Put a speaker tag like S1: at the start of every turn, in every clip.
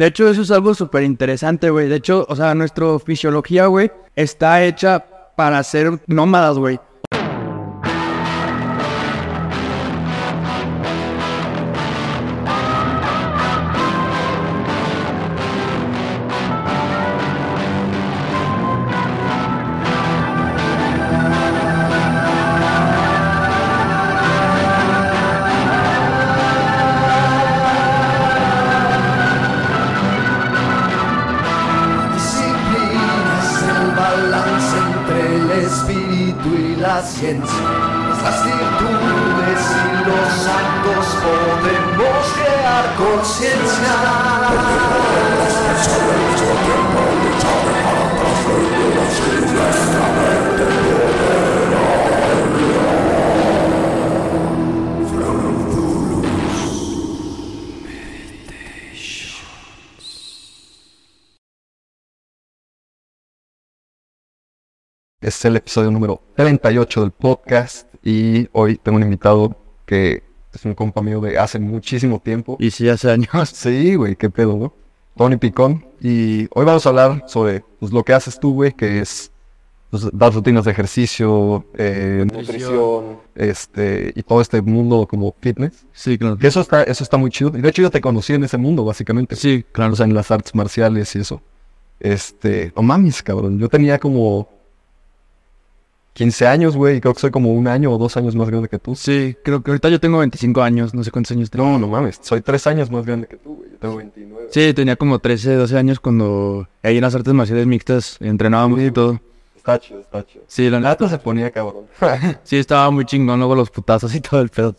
S1: De hecho, eso es algo súper interesante, güey. De hecho, o sea, nuestra fisiología, güey, está hecha para ser nómadas, güey.
S2: Es el
S3: episodio número 38 del podcast y hoy tengo un invitado que es un compa mío de hace muchísimo tiempo.
S1: Y sí, hace años.
S3: Sí, güey, qué pedo, ¿no? Tony Picón. Y hoy vamos a hablar sobre pues, lo que haces tú, güey, que es pues, dar rutinas de ejercicio, eh, nutrición, este, y todo este mundo como fitness.
S1: Sí, claro.
S3: Que eso está, eso está muy chido. Y de hecho yo te conocí en ese mundo, básicamente.
S1: Sí, claro.
S3: O sea, en las artes marciales y eso. Este, no mames, cabrón. Yo tenía como 15 años, güey, creo que soy como un año o dos años más grande que tú.
S1: Sí, creo que ahorita yo tengo 25 años, no sé cuántos años tengo.
S3: No, no mames, soy tres años más grande que tú, güey. Yo tengo 29.
S1: Sí, tenía como 13, 12 años cuando ahí en las artes marciales mixtas entrenábamos y todo.
S3: Está chido, está chido.
S1: Sí, la neta,
S3: se ponía cabrón.
S1: sí estaba muy chingón luego los putazos y todo el pedo.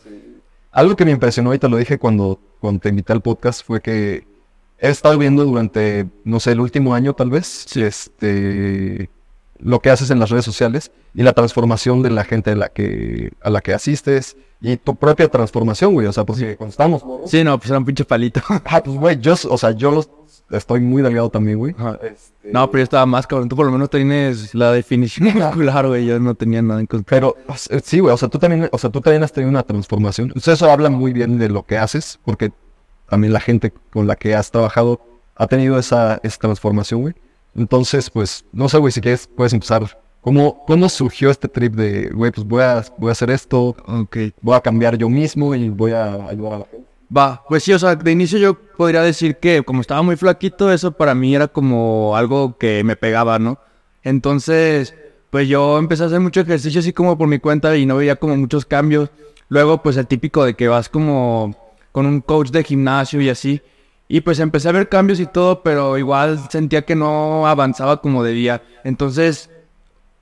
S3: Algo que me impresionó y te lo dije cuando, cuando te invité al podcast fue que he estado viendo durante, no sé, el último año tal vez, este, lo que haces en las redes sociales y la transformación de la gente a la que, a la que asistes y tu propia transformación, güey. O sea, porque cuando estamos, morros,
S1: Sí, no, pues era un pinche palito.
S3: ah, pues, güey, yo, o sea, yo los- estoy muy delgado también, güey. Este,
S1: No, pero yo estaba más cabrón. Tú por lo menos tienes la definición muscular, güey. Yo no tenía nada en contra.
S3: Pero sí, güey, o sea, tú también, o sea, tú también has tenido una transformación. Sea, eso habla muy bien de lo que haces, porque también la gente con la que has trabajado ha tenido esa, esa transformación, güey. Entonces, pues, no sé, güey, si quieres, puedes empezar. ¿Cómo, ¿Cómo surgió este trip de, güey, pues voy a, voy a hacer esto,
S1: Ok.
S3: voy a cambiar yo mismo y voy a ayudar a la gente?
S1: Va, pues sí, o sea, de inicio yo podría decir que como estaba muy flaquito, eso para mí era como algo que me pegaba, ¿no? Entonces, pues yo empecé a hacer mucho ejercicio así como por mi cuenta y no veía como muchos cambios. Luego, pues el típico de que vas como con un coach de gimnasio y así. Y pues empecé a ver cambios y todo, pero igual sentía que no avanzaba como debía. Entonces,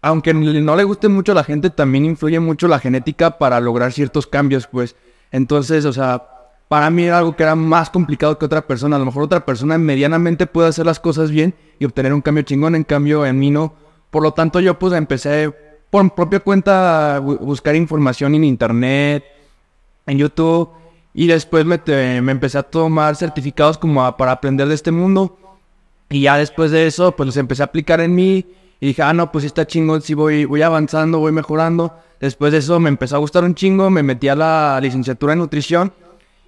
S1: aunque no le guste mucho a la gente, también influye mucho la genética para lograr ciertos cambios, pues. Entonces, o sea, para mí era algo que era más complicado que otra persona. A lo mejor otra persona medianamente puede hacer las cosas bien y obtener un cambio chingón, en cambio en mí no. Por lo tanto, yo pues empecé por propia cuenta a bu- buscar información en internet, en YouTube, y después me, te- me empecé a tomar certificados como a- para aprender de este mundo. Y ya después de eso, pues los empecé a aplicar en mí. Y dije, ah, no, pues está chingón, sí voy, voy avanzando, voy mejorando. Después de eso me empezó a gustar un chingo, me metí a la licenciatura en nutrición.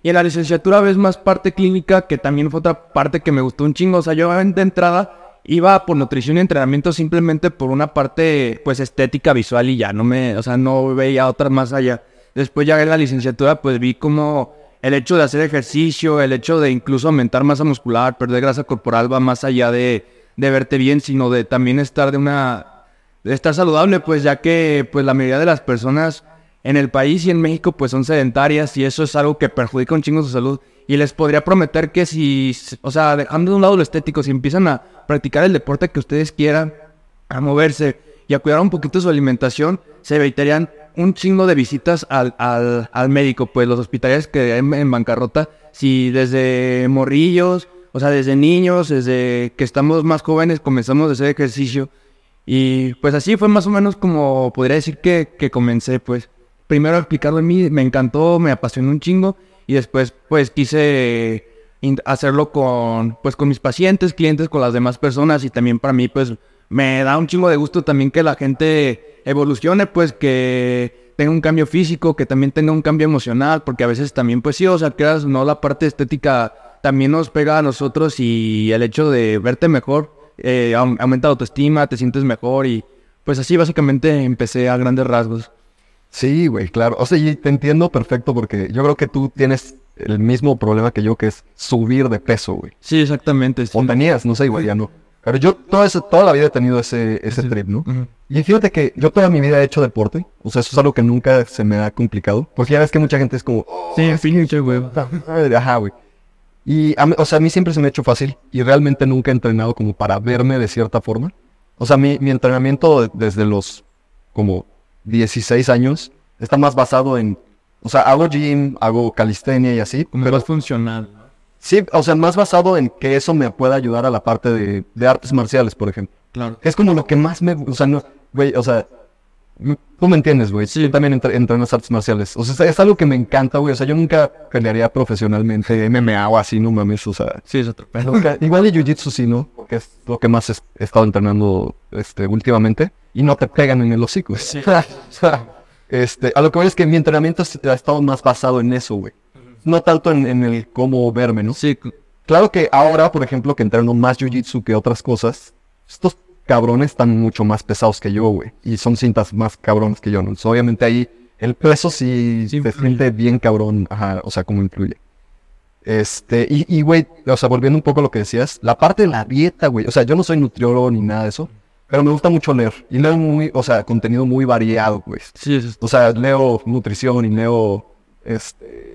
S1: Y en la licenciatura ves más parte clínica, que también fue otra parte que me gustó un chingo. O sea, yo de entrada iba por nutrición y entrenamiento simplemente por una parte, pues, estética visual y ya. No me, o sea, no veía otras más allá. Después ya en la licenciatura, pues vi como el hecho de hacer ejercicio, el hecho de incluso aumentar masa muscular, perder grasa corporal va más allá de, de verte bien, sino de también estar de una de estar saludable, pues ya que pues la mayoría de las personas en el país y en México pues son sedentarias y eso es algo que perjudica un chingo su salud. Y les podría prometer que si, o sea, dejando de un lado lo estético, si empiezan a practicar el deporte que ustedes quieran, a moverse y a cuidar un poquito su alimentación, se evitarían un chingo de visitas al, al, al médico, pues los hospitales que en, en bancarrota, si desde morrillos, o sea, desde niños, desde que estamos más jóvenes comenzamos a hacer ejercicio. Y pues así fue más o menos como podría decir que, que comencé, pues. Primero explicarlo en mí, me encantó, me apasionó un chingo. Y después, pues, quise hacerlo con, pues, con mis pacientes, clientes, con las demás personas. Y también para mí, pues, me da un chingo de gusto también que la gente evolucione, pues, que tenga un cambio físico, que también tenga un cambio emocional. Porque a veces también, pues sí, o sea, creas, no la parte estética también nos pega a nosotros y el hecho de verte mejor eh, aum- aumenta la autoestima, te sientes mejor y pues así básicamente empecé a grandes rasgos.
S3: Sí, güey, claro. O sea, y te entiendo perfecto porque yo creo que tú tienes el mismo problema que yo, que es subir de peso, güey.
S1: Sí, exactamente. sí.
S3: O tenías, no sé, igual ya no. Pero yo toda, esa- toda la vida he tenido ese, ese trip, ¿no?
S1: Ujú.
S3: Y fíjate que yo toda mi vida he hecho deporte. O sea, eso es algo que nunca se me ha complicado. Porque ya ves que mucha gente es como, "Oh,
S1: Sí, pinche güey.
S3: madre", ajá, güey. Y, a o sea, a mí siempre se me ha hecho fácil. Y realmente nunca he entrenado como para verme de cierta forma. O sea, mi, mi entrenamiento de- desde los como 16 años está más basado en... O sea, hago gym, hago calistenia y así.
S1: Como
S3: Pero
S1: más funcional.
S3: Sí, o sea, más basado en que eso me pueda ayudar a la parte de, de artes marciales, por ejemplo.
S1: Claro.
S3: Es como lo que más me... O sea, no... Güey, o sea... m- Tú me entiendes, güey.
S1: Sí.
S3: Tú también entre- entrenas artes marciales. O sea, es algo que me encanta, güey. O sea, yo nunca pelearía profesionalmente MMA o así, no mames. O sea,
S1: Sí, es otro
S3: igual de jiu-jitsu sí, ¿no? Porque es lo que más es- he estado entrenando este, últimamente. Y no te pegan en el hocico.
S1: Sí.
S3: O sea, este, a lo que voy es que mi entrenamiento ha estado más basado en eso, güey. No tanto en, en el cómo verme, ¿no?
S1: Sí,
S3: Claro que ahora, por ejemplo, que entreno más jiu-jitsu que otras cosas, estos cabrones están mucho más pesados que yo, güey. Y son cintas más cabrones que yo, ¿no? Entonces, obviamente ahí el peso sí,
S1: Sí
S3: se siente bien cabrón, ajá, o sea, como influye. Este, y, y, güey, o sea, volviendo un poco a lo que decías, la parte de la dieta, güey, o sea, yo no soy nutriólogo ni nada de eso, pero me gusta mucho leer. Y leo muy, o sea, contenido muy variado, güey.
S1: sí, es
S3: O sea, leo nutrición y leo, este,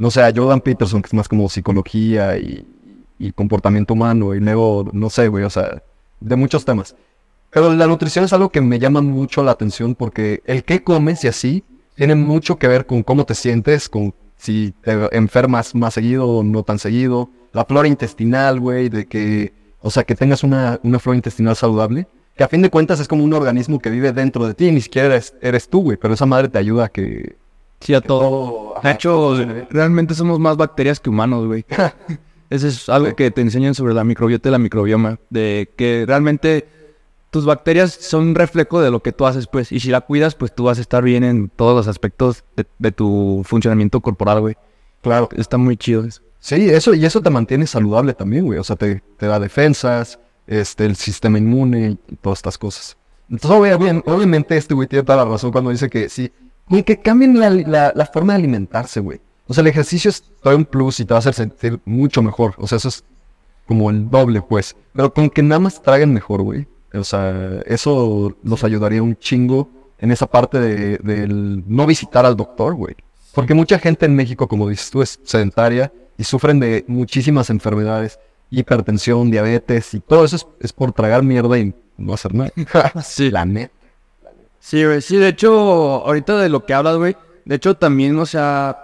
S3: no sé, Jordan Peterson, que es más como psicología y, comportamiento humano, y leo, no sé, güey, o sea, de muchos temas. Pero la nutrición es algo que me llama mucho la atención porque el qué comes y así tiene mucho que ver con cómo te sientes, con si te enfermas más seguido o no tan seguido. La flora intestinal, güey, de que, o sea, que tengas una, una flora intestinal saludable, que a fin de cuentas es como un organismo que vive dentro de ti, ni siquiera eres, eres tú, güey, pero esa madre te ayuda a que...
S1: Sí, a todo. De hecho, realmente somos más bacterias que humanos, güey. Eso es algo que te enseñan sobre la microbiota y la microbioma. De que realmente tus bacterias son un reflejo de lo que tú haces, pues. Y si la cuidas, pues tú vas a estar bien en todos los aspectos de, de tu funcionamiento corporal, güey.
S3: Claro.
S1: Está muy chido eso.
S3: Sí, eso, y eso te mantiene saludable también, güey. O sea, te, te da defensas, este, el sistema inmune y todas estas cosas. Entonces, obviamente, obviamente este güey tiene toda la razón cuando dice que sí, güey, que cambien la, la, la forma de alimentarse, güey. O sea, el ejercicio es todo un plus y te va a hacer sentir mucho mejor. O sea, eso es como el doble, pues. Pero con que nada más traguen mejor, güey. O sea, eso nos ayudaría un chingo en esa parte de, del no visitar al doctor, güey. Porque mucha gente en México, como dices tú, es sedentaria y sufren de muchísimas enfermedades, hipertensión, diabetes y todo eso es, es por tragar mierda y no hacer nada.
S1: Sí.
S3: La neta.
S1: Sí, güey. Sí, de hecho, ahorita de lo que hablas, güey. De hecho, también, o sea,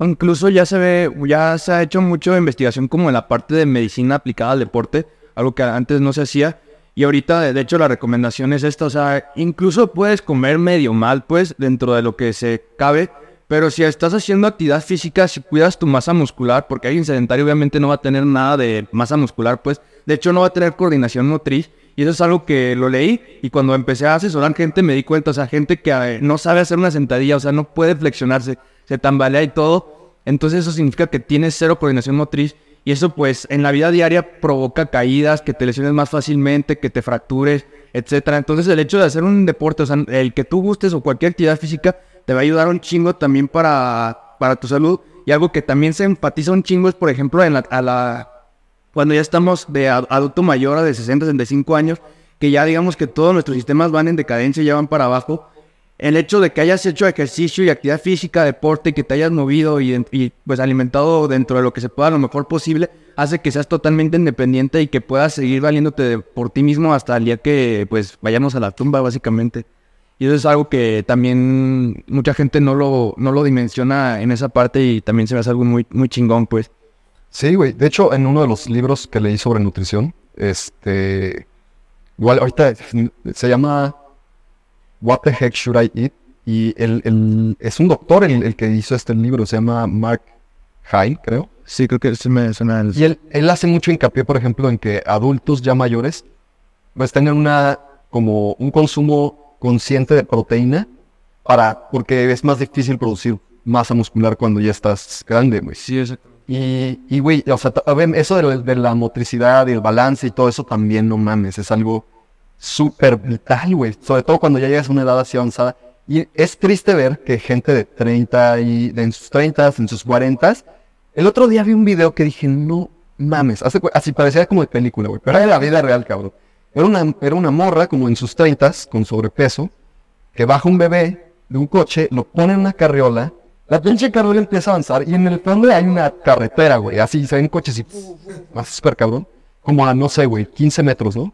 S1: incluso ya se ve, ya se ha hecho mucho investigación como en la parte de medicina aplicada al deporte, algo que antes no se hacía. Y ahorita, de hecho, la recomendación es esta, o sea, incluso puedes comer medio mal, pues, dentro de lo que se cabe. Pero si estás haciendo actividad física, si cuidas tu masa muscular, porque alguien sedentario obviamente no va a tener nada de masa muscular, pues, de hecho no va a tener coordinación motriz. Y eso es algo que lo leí y cuando empecé a asesorar gente me di cuenta, o sea, gente que eh, no sabe hacer una sentadilla, o sea, no puede flexionarse, se tambalea y todo. Entonces eso significa que tienes cero coordinación motriz y eso pues en la vida diaria provoca caídas, que te lesiones más fácilmente, que te fractures, etcétera. Entonces el hecho de hacer un deporte, o sea, el que tú gustes o cualquier actividad física te va a ayudar un chingo también para, para tu salud. Y algo que también se enfatiza un chingo es, por ejemplo, en la, a la, cuando ya estamos de ad- adulto mayor, a de 60, 65 años, que ya digamos que todos nuestros sistemas van en decadencia y ya van para abajo, el hecho de que hayas hecho ejercicio y actividad física, deporte, que te hayas movido y, pues alimentado dentro de lo que se pueda lo mejor posible, hace que seas totalmente independiente y que puedas seguir valiéndote de- por ti mismo hasta el día que pues vayamos a la tumba básicamente. Y eso es algo que también mucha gente no lo, no lo dimensiona en esa parte y también se me hace algo muy, muy chingón pues.
S3: Sí, güey. De hecho, en uno de los libros que leí sobre nutrición, este. Igual, ahorita se llama What the Heck Should I Eat? Y el, el- es un doctor el, el que hizo este libro, se llama Mark Hine, creo.
S1: Sí, creo que se me suena el...
S3: Y él, él hace mucho hincapié, por ejemplo, en que adultos ya mayores, pues tengan una, como un consumo consciente de proteína, para, porque es más difícil producir masa muscular cuando ya estás grande, güey.
S1: Sí, exactamente.
S3: Y, y güey, o sea, eso de, la motricidad y el balance y todo eso también, no mames, es algo súper vital, güey. Sobre todo cuando ya llegas a una edad así avanzada. Y es triste ver que gente de 30 y en sus 30, en sus 40, el otro día vi un video que dije, no mames, así parecía como de película, güey, pero era la vida real, cabrón. Era una, era una morra como en sus 30 con sobrepeso, que baja un bebé de un coche, lo pone en una carriola, la pinche carriola empieza a avanzar y en el fondo hay una carretera, güey, así se ven coches y más súper cabrón, como a, no sé, güey, 15 metros, ¿no?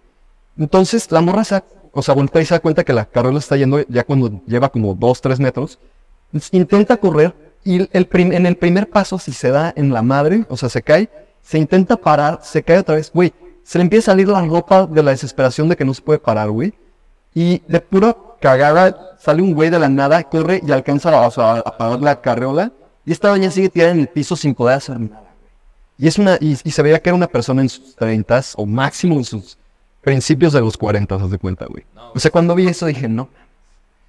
S3: Entonces la morra se, o sea, voltea y se da cuenta que la carriola está yendo ya cuando lleva como 2, 3 metros. Entonces, intenta correr y el prim- en el primer paso, si se da en la madre, o sea, se cae, se intenta parar, se cae otra vez, güey. Se le empieza a salir la ropa de la desesperación de que no se puede parar, güey. Y de pura cagada sale un güey de la nada, corre y alcanza a, o sea, a parar la carriola. Y esta doña sigue tirada en el piso sin poder hacer nada. Y, es una, y, y se veía que era una persona en sus 30 o máximo en sus principios de los 40, haz de cuenta, güey. O sea, cuando vi eso dije, no.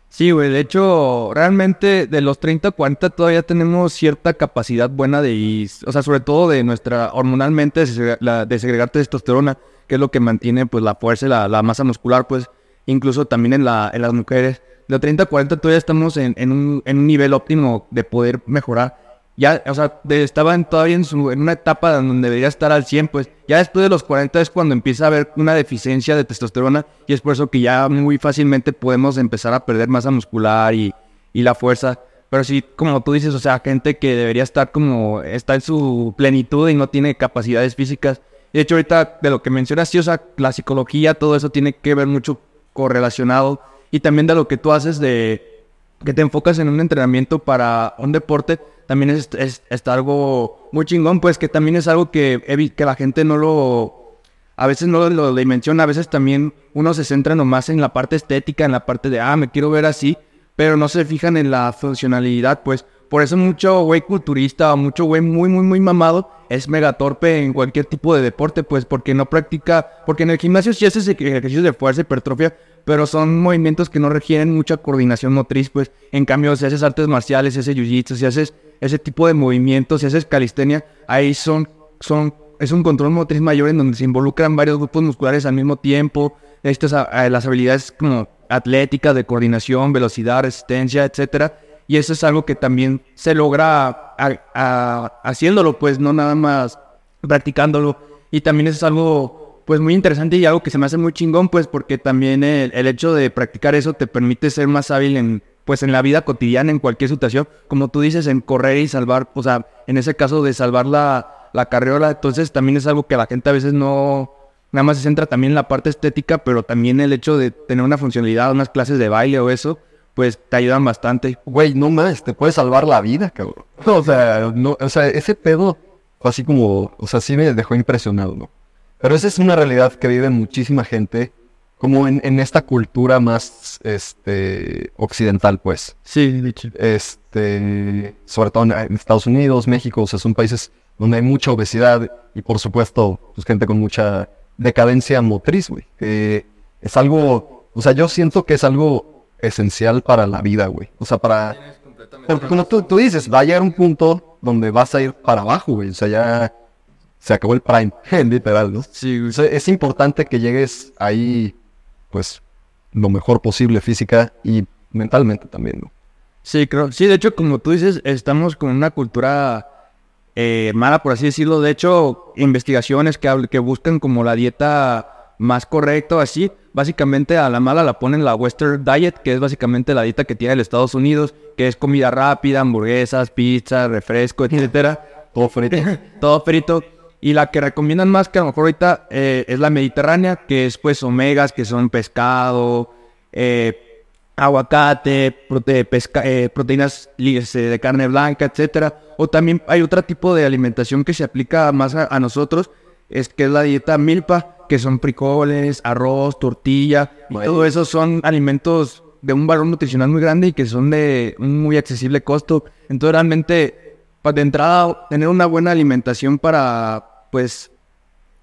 S1: Sí, güey, de hecho, realmente de los 30 a 40 todavía tenemos cierta capacidad buena de, y- o sea, sobre todo de nuestra hormonalmente de segregar, la, de segregar testosterona, que es lo que mantiene pues la fuerza y la, la masa muscular, pues incluso también en, la, en las mujeres. De los 30 a 40 todavía estamos en, en un, en un nivel óptimo de poder mejorar. Ya, o sea, de- estaba en- todavía en, su, en una etapa donde debería estar al 100, pues ya después de los 40 es cuando empieza a haber una deficiencia de testosterona y es por eso que ya muy fácilmente podemos empezar a perder masa muscular y, y la fuerza. Pero sí, como tú dices, o sea, gente que debería estar como, está en su plenitud y no tiene capacidades físicas. De hecho, ahorita de lo que mencionas, sí, o sea, la psicología, todo eso tiene que ver mucho correlacionado. Y también de lo que tú haces de que te enfocas en un entrenamiento para un deporte, también es, es- está algo muy chingón, pues que también es algo que, que la gente no lo, a veces no lo dimensiona, a veces también uno se centra nomás en la parte estética, en la parte de, ah, me quiero ver así, pero no se fijan en la funcionalidad, pues. Por eso mucho güey culturista o mucho güey muy, muy, muy mamado es mega torpe en cualquier tipo de deporte, pues, porque no practica, porque en el gimnasio sí haces ej- ejercicios de fuerza, hipertrofia, pero son movimientos que no requieren mucha coordinación motriz, pues. En cambio, si haces artes marciales, si haces jiu-jitsu, si haces ese tipo de movimientos, si haces calistenia, ahí son, son, es un control motriz mayor en donde se involucran varios grupos musculares al mismo tiempo. Estas, a- a- las habilidades como atléticas, de coordinación, velocidad, resistencia, etcétera. Y eso es algo que también se logra haciéndolo, pues no nada más practicándolo. Y también eso es algo pues muy interesante y algo que se me hace muy chingón, pues porque también el, el hecho de practicar eso te permite ser más hábil en pues en la vida cotidiana, en cualquier situación, como tú dices, en correr y salvar, o sea, en ese caso de salvar la, la carriola, entonces también es algo que la gente a veces no, nada más se centra también en la parte estética, pero también el hecho de tener una funcionalidad, unas clases de baile o eso, pues te ayudan bastante.
S3: Güey, no más, te puede salvar la vida, cabrón. O sea, no, o sea, ese pedo fue así como, o sea, sí me dejó impresionado, ¿no? Pero esa es una realidad que vive muchísima gente, como en, en esta cultura más, este, occidental, pues.
S1: Sí, dicho.
S3: Este, sobre todo en, Estados Unidos, México, o sea, son países donde hay mucha obesidad y por supuesto, pues gente con mucha decadencia motriz, güey. Que es algo, o sea, yo siento que es algo esencial para la vida, güey. O sea, para... Porque como tú, tú dices, va a llegar un punto donde vas a ir para abajo, güey. O sea, ya se acabó el prime, literal, ¿no?
S1: Sí,
S3: O sea, es importante que llegues ahí, pues, lo mejor posible física y mentalmente también, ¿no?
S1: Sí, creo. Sí, de hecho, como tú dices, estamos con una cultura eh, mala, por así decirlo. De hecho, investigaciones que, que buscan como la dieta más correcta así, básicamente a la mala la ponen la Western Diet, que es básicamente la dieta que tiene el Estados Unidos, que es comida rápida, hamburguesas, pizza, refresco, etcétera.
S3: Todo frito.
S1: todo frito. Y la que recomiendan más, que a lo mejor ahorita eh, es la mediterránea, que es pues omegas, que son pescado, eh, aguacate, prote- pesca- eh, proteínas este, de carne blanca, etcétera. O también hay otro tipo de alimentación que se aplica más a, a nosotros, es que es la dieta milpa, que son frijoles, arroz, tortilla, y todo eso son alimentos de un valor nutricional muy grande y que son de un muy accesible costo. Entonces realmente, pa- de entrada, tener una buena alimentación para, pues,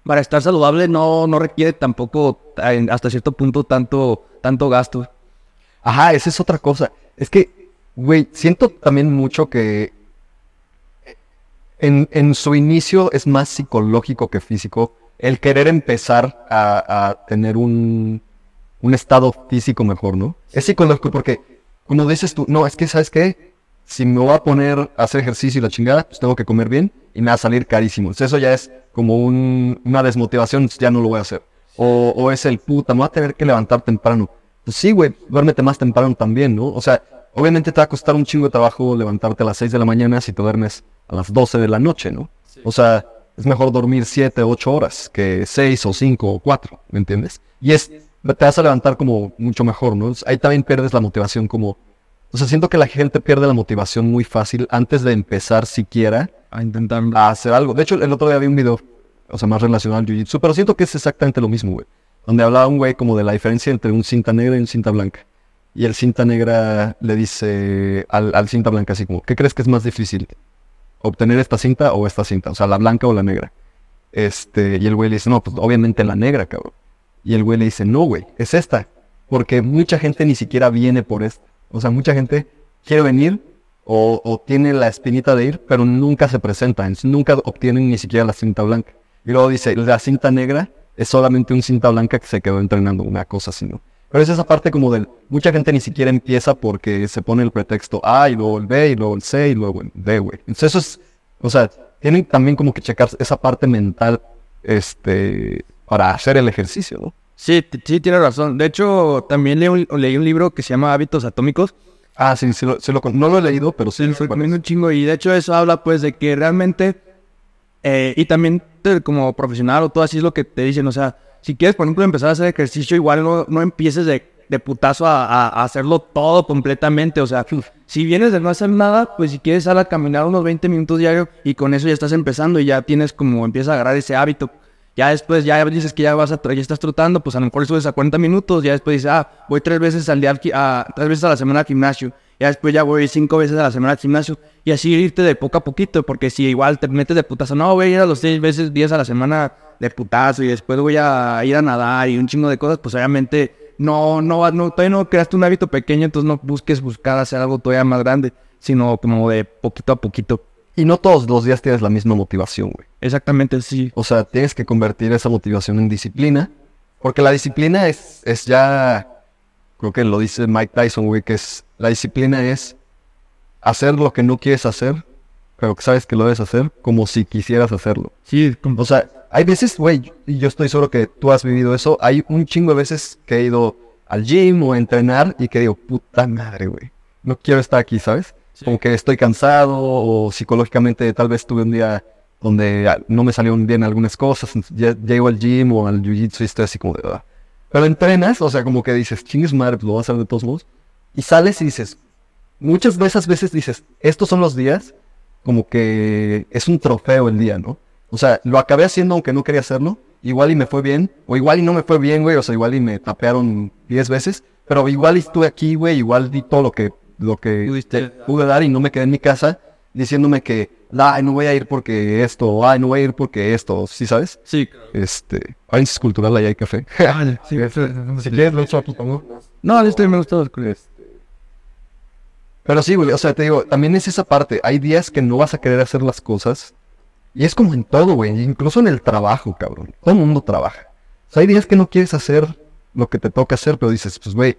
S1: para estar saludable no, no requiere tampoco, hasta cierto punto, tanto, tanto gasto.
S3: Ajá, esa es otra cosa. Es que, güey, siento también mucho que en, en su inicio es más psicológico que físico. El querer empezar a, a tener un, un estado físico mejor, ¿no? Es psicológico porque, como dices tú, no, es que, ¿sabes qué? Si me voy a poner a hacer ejercicio y la chingada, pues tengo que comer bien y me va a salir carísimo. Entonces, eso ya es como un- una desmotivación, ya no lo voy a hacer. O, o es el puta, me voy a tener que levantar temprano. Pues sí, güey, duérmete más temprano también, ¿no? O sea, obviamente te va a costar un chingo de trabajo levantarte a las 6 de la mañana si te duermes a las 12 de la noche, ¿no? O sea, es mejor dormir 7, 8 horas que 6 o 5 o 4, ¿me entiendes? Y es, te vas a levantar como mucho mejor, ¿no? Ahí también pierdes la motivación como... O sea, siento que la gente pierde la motivación muy fácil antes de empezar siquiera
S1: A intentar.
S3: a hacer algo. De hecho, el otro día vi un video, o sea, más relacionado al jiu-jitsu, pero siento que es exactamente lo mismo, güey. Donde hablaba un güey como de la diferencia entre un cinta negra y un cinta blanca. Y el cinta negra le dice al, al cinta blanca así como, ¿qué crees que es más difícil? ¿Obtener esta cinta o esta cinta? O sea, la blanca o la negra. Este, y el güey le dice, no, pues obviamente la negra, cabrón. Y el güey le dice, no, güey, es esta. Porque mucha gente ni siquiera viene por esta. O sea, mucha gente quiere venir o, o tiene la espinita de ir, pero nunca se presentan. Nunca obtienen ni siquiera la cinta blanca. Y luego dice, la cinta negra es solamente un cinta blanca que se quedó entrenando, una cosa así, ¿no? Pero es esa parte como del, mucha gente ni siquiera empieza porque se pone el pretexto A y luego el B y luego el C y luego el D, güey. Entonces eso es, o sea, tienen también como que checar esa parte mental, este, para hacer el ejercicio, ¿no?
S1: Sí, sí, tienes razón. De hecho, también leí un, leí un libro que se llama Hábitos Atómicos.
S3: Ah, sí, sí, lo, sí lo no lo he leído, pero sí.
S1: Los recomiendo un chingo. Y de hecho, eso habla pues de que realmente. eh, y también te- como profesional o todo así es lo que te dicen. O sea, si quieres, por ejemplo, empezar a hacer ejercicio, igual no, no empieces de, de putazo a, a- a hacerlo todo completamente. O sea, si vienes de no hacer nada, pues si quieres sal a caminar unos 20 minutos diario y con eso ya estás empezando y ya tienes como empiezas a agarrar ese hábito. Ya después, ya dices que ya vas a, ya estás trotando, pues a lo mejor subes a 40 minutos, ya después dices, ah, voy tres veces al día, a, tres veces a la semana al gimnasio, ya después ya voy cinco veces a la semana al gimnasio, y así irte de poco a poquito, porque si igual te metes de putazo, no, voy a ir a los seis veces, días a la semana de putazo, y después voy a ir a nadar y un chingo de cosas, pues obviamente no, no, no, todavía no creaste un hábito pequeño, entonces no busques buscar hacer algo todavía más grande, sino como de poquito a poquito.
S3: Y no todos los días tienes la misma motivación, güey.
S1: Exactamente, sí.
S3: O sea, tienes que convertir esa motivación en disciplina. Porque la disciplina es, es ya, creo que lo dice Mike Tyson, güey, que es, la disciplina es hacer lo que no quieres hacer, pero que sabes que lo debes hacer como si quisieras hacerlo.
S1: Sí,
S3: O sea, hay veces, güey, y yo estoy seguro que tú has vivido eso, hay un chingo de veces que he ido al gym o a entrenar y que digo, puta madre, güey, no quiero estar aquí, ¿sabes? Como que estoy cansado o psicológicamente tal vez tuve un día donde no me salieron bien algunas cosas, ya llego al gym o al jiu-jitsu y estoy así como de... "Ah". Pero entrenas, o sea, como que dices, chingues madre, pues lo voy a hacer de todos modos. Y sales y dices, muchas de esas veces dices, estos son los días como que es un trofeo el día, ¿no? O sea, lo acabé haciendo aunque no quería hacerlo. Igual y me fue bien. O igual y no me fue bien, güey. O sea, igual y me tapearon 10 veces. Pero igual estuve aquí, güey. Igual di todo lo que, lo que te- pude dar y no me quedé en mi casa diciéndome que, ay, no voy a ir porque esto. Ay, no voy a ir porque esto. ¿Sí sabes?
S1: sí.
S3: Este, paréntesis cultural, allá hay café.
S1: Vale, sí,
S3: si quieres, lo echo aquí, pongo.
S1: No, estoy me gustó.
S3: Pero sí, güey, o sea, te digo, también es esa parte. Hay días que no vas a querer hacer las cosas. Y es como en todo, güey. Incluso en el trabajo, cabrón. Todo el mundo trabaja. O sea, hay días que no quieres hacer lo que te toca hacer, pero dices, pues, güey,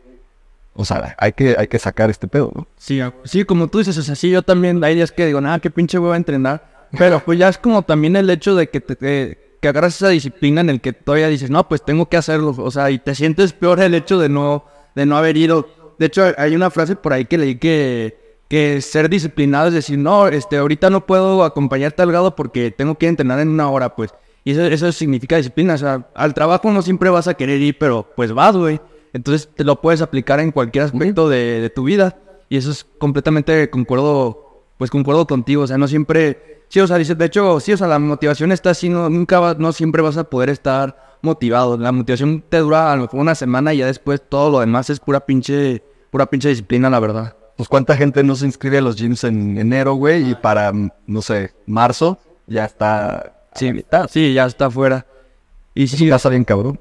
S3: o sea, hay que, hay que sacar este pedo, ¿no?
S1: Sí, a- sí, como tú dices, o sea, sí, yo también hay días que digo, nada, qué pinche voy a entrenar. Pero pues ya es como también el hecho de que te, que, que agarras esa disciplina en el que todavía dices, no, pues tengo que hacerlo. O sea, y te sientes peor el hecho de no, de no haber ido. De hecho, hay una frase por ahí que leí que, que ser disciplinado es decir, no, este, ahorita no puedo acompañarte al grado porque tengo que entrenar en una hora, pues. Y eso, eso significa disciplina. O sea, al trabajo no siempre vas a querer ir, pero pues vas, güey. Entonces te lo puedes aplicar en cualquier aspecto de, de tu vida. Y eso es completamente concuerdo, pues concuerdo contigo. O sea, no siempre. Sí, o sea, dice, de hecho, sí, o sea, la motivación está así, no, nunca va- no siempre vas a poder estar motivado. La motivación te dura a lo mejor una semana y ya después todo lo demás es pura pinche, pura pinche disciplina, la verdad.
S3: Pues cuánta gente no se inscribe a los gyms en enero, güey, y para, no sé, marzo ya está
S1: Sí,
S3: mitad.
S1: sí, ya está afuera. Y sí,
S3: Casa bien cabrón.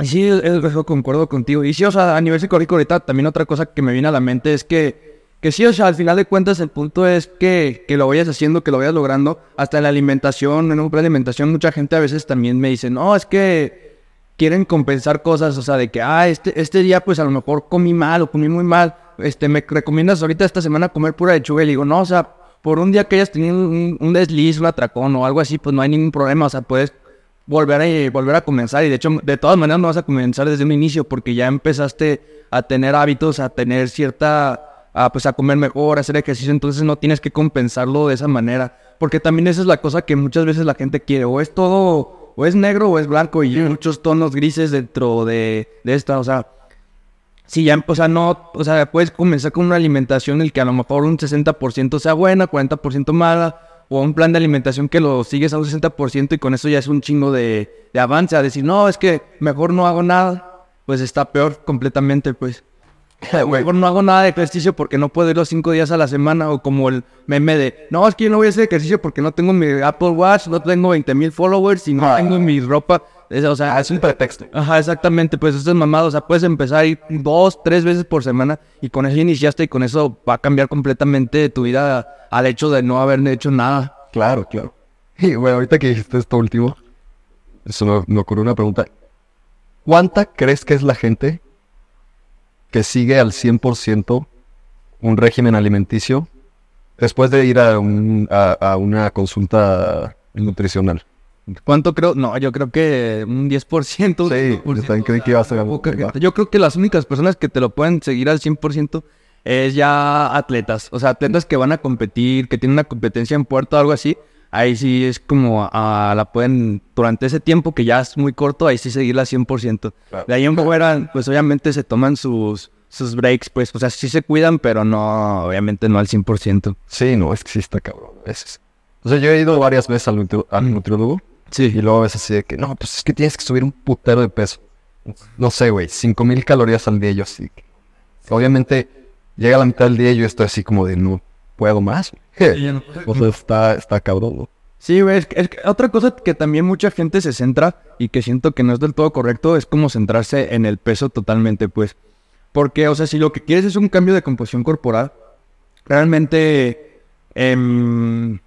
S1: Sí, es- eso concuerdo contigo. Y sí, o sea, a nivel psicológico ahorita también otra cosa que me viene a la mente es que que sí, o sea, al final de cuentas el punto es que, que lo vayas haciendo, que lo vayas logrando. Hasta en la alimentación, en un plan alimentación, mucha gente a veces también me dice, no, es que quieren compensar cosas, o sea, de que, ah, este, este día pues a lo mejor comí mal o comí muy mal. Este, me recomiendas ahorita esta semana comer pura lechuga y le digo, no, o sea, por un día que hayas tenido un, un desliz, un atracón o algo así, pues no hay ningún problema, o sea, puedes volver a, volver a comenzar. Y de hecho, de todas maneras no vas a comenzar desde un inicio porque ya empezaste a tener hábitos, a tener cierta a, pues a comer mejor, a hacer ejercicio, entonces no tienes que compensarlo de esa manera. Porque también esa es la cosa que muchas veces la gente quiere, o es todo, o es negro o es blanco, y muchos tonos grises dentro de, de esta, o sea, si ya, o sea, no, o sea, puedes comenzar con una alimentación en el que a lo mejor un 60% sea buena, 40% mala, o un plan de alimentación que lo sigues a un 60% y con eso ya es un chingo de, de avance, a decir, no, es que mejor no hago nada, pues está peor completamente, pues. Mejor no hago nada de ejercicio porque no puedo ir los cinco días a la semana o como el meme de, no, es que yo no voy a hacer ejercicio porque no tengo mi Apple Watch, no tengo 20 mil followers y no tengo mi ropa. Es, o sea,
S3: Ah, es un pretexto.
S1: Ajá, exactamente, pues eso es mamado. O sea, puedes empezar a ir dos, tres veces por semana y con eso iniciaste y con eso va a cambiar completamente tu vida al hecho de no haber hecho nada.
S3: Claro, claro. Y bueno, ahorita que dijiste esto último, eso me, me ocurrió una pregunta. ¿Cuánta crees que es la gente que sigue al 100% un régimen alimenticio después de ir a, un- a- a una consulta nutricional?
S1: ¿Cuánto creo? No, yo creo que un 10%.
S3: Sí, yo también creí que iba a ser.
S1: Yo creo que las únicas personas que te lo pueden seguir al 100% es ya atletas. O sea, atletas que van a competir, que tienen una competencia en puerto o algo así. Ahí sí es como ah, la pueden, durante ese tiempo que ya es muy corto, ahí sí seguirla al 100%.
S3: Claro.
S1: De ahí en fuera, pues obviamente se toman sus, sus breaks, pues, o sea, sí se cuidan, pero no, obviamente no al 100%.
S3: Sí, no, es que sí está cabrón a veces. O sea, yo he ido varias veces al, nutri- al nutriólogo y
S1: Sí.
S3: luego a veces así de que, no, pues es que tienes que subir un putero de peso. No sé, güey, 5000 calorías al día. y Yo así. Obviamente, llega a la mitad del día y yo estoy así como de, no puedo más. o sea, está, está cabrón, ¿no?
S1: Sí, güey, es que- es que otra cosa que también mucha gente se centra y que siento que no es del todo correcto es como centrarse en el peso totalmente, pues. Porque, o sea, si lo que quieres es un cambio de composición corporal, realmente, em,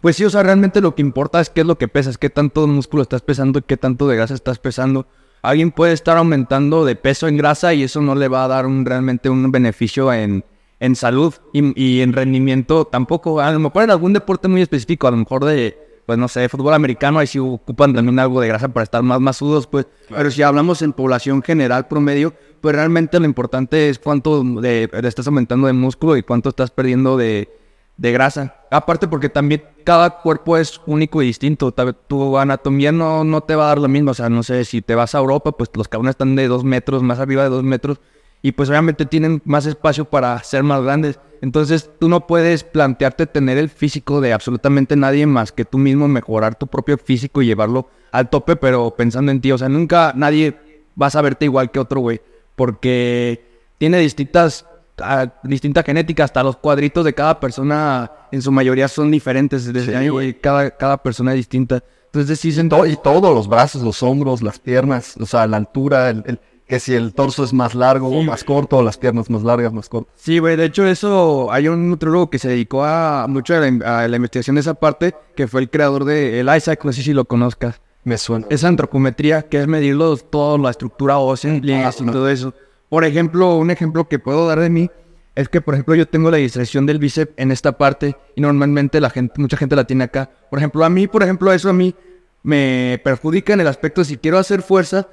S1: pues sí, o sea, realmente lo que importa es qué es lo que pesas, qué tanto músculo estás pesando y qué tanto de grasa estás pesando. Alguien puede estar aumentando de peso en grasa y eso no le va a dar un, realmente un beneficio en, en salud y, y en rendimiento tampoco. A lo mejor en algún deporte muy específico, a lo mejor de, pues no sé, fútbol americano, ahí sí ocupan también algo de grasa para estar más masudos, pues. Pero si hablamos en población general promedio, pues realmente lo importante es cuánto de, de estás aumentando de músculo y cuánto estás perdiendo de, de grasa. Aparte porque también cada cuerpo es único y distinto. Tu anatomía no, no te va a dar lo mismo. O sea, no sé, si te vas a Europa, pues los cabrones están de dos metros, más arriba de dos metros. Y pues obviamente tienen más espacio para ser más grandes. Entonces tú no puedes plantearte tener el físico de absolutamente nadie más que tú mismo mejorar tu propio físico y llevarlo al tope, pero pensando en ti. O sea, nunca nadie va a saberte igual que otro güey. Porque tiene distintas a- distinta genética, hasta los cuadritos de cada persona en su mayoría son diferentes, desde
S3: Sí,
S1: ahí,
S3: güey.
S1: cada, cada persona es distinta. Entonces sí, se
S3: To- y todo, los brazos, los hombros, las piernas, o sea, la altura, el, el- que si el torso es más largo o más corto, las piernas más largas, más cortas.
S1: Sí, güey, de hecho eso, hay un nutriólogo que se dedicó a mucho a la, a la investigación de esa parte, que fue el creador de el Isaac, no sé si lo conozcas.
S3: Me suena.
S1: Esa antropometría, que es medir los, toda la estructura ósea, líneas y todo eso. Por ejemplo, un ejemplo que puedo dar de mí es que, por ejemplo, yo tengo la distracción del bíceps en esta parte y normalmente la gente, mucha gente la tiene acá. Por ejemplo, a mí, por ejemplo, eso a mí me perjudica en el aspecto si quiero hacer fuerza,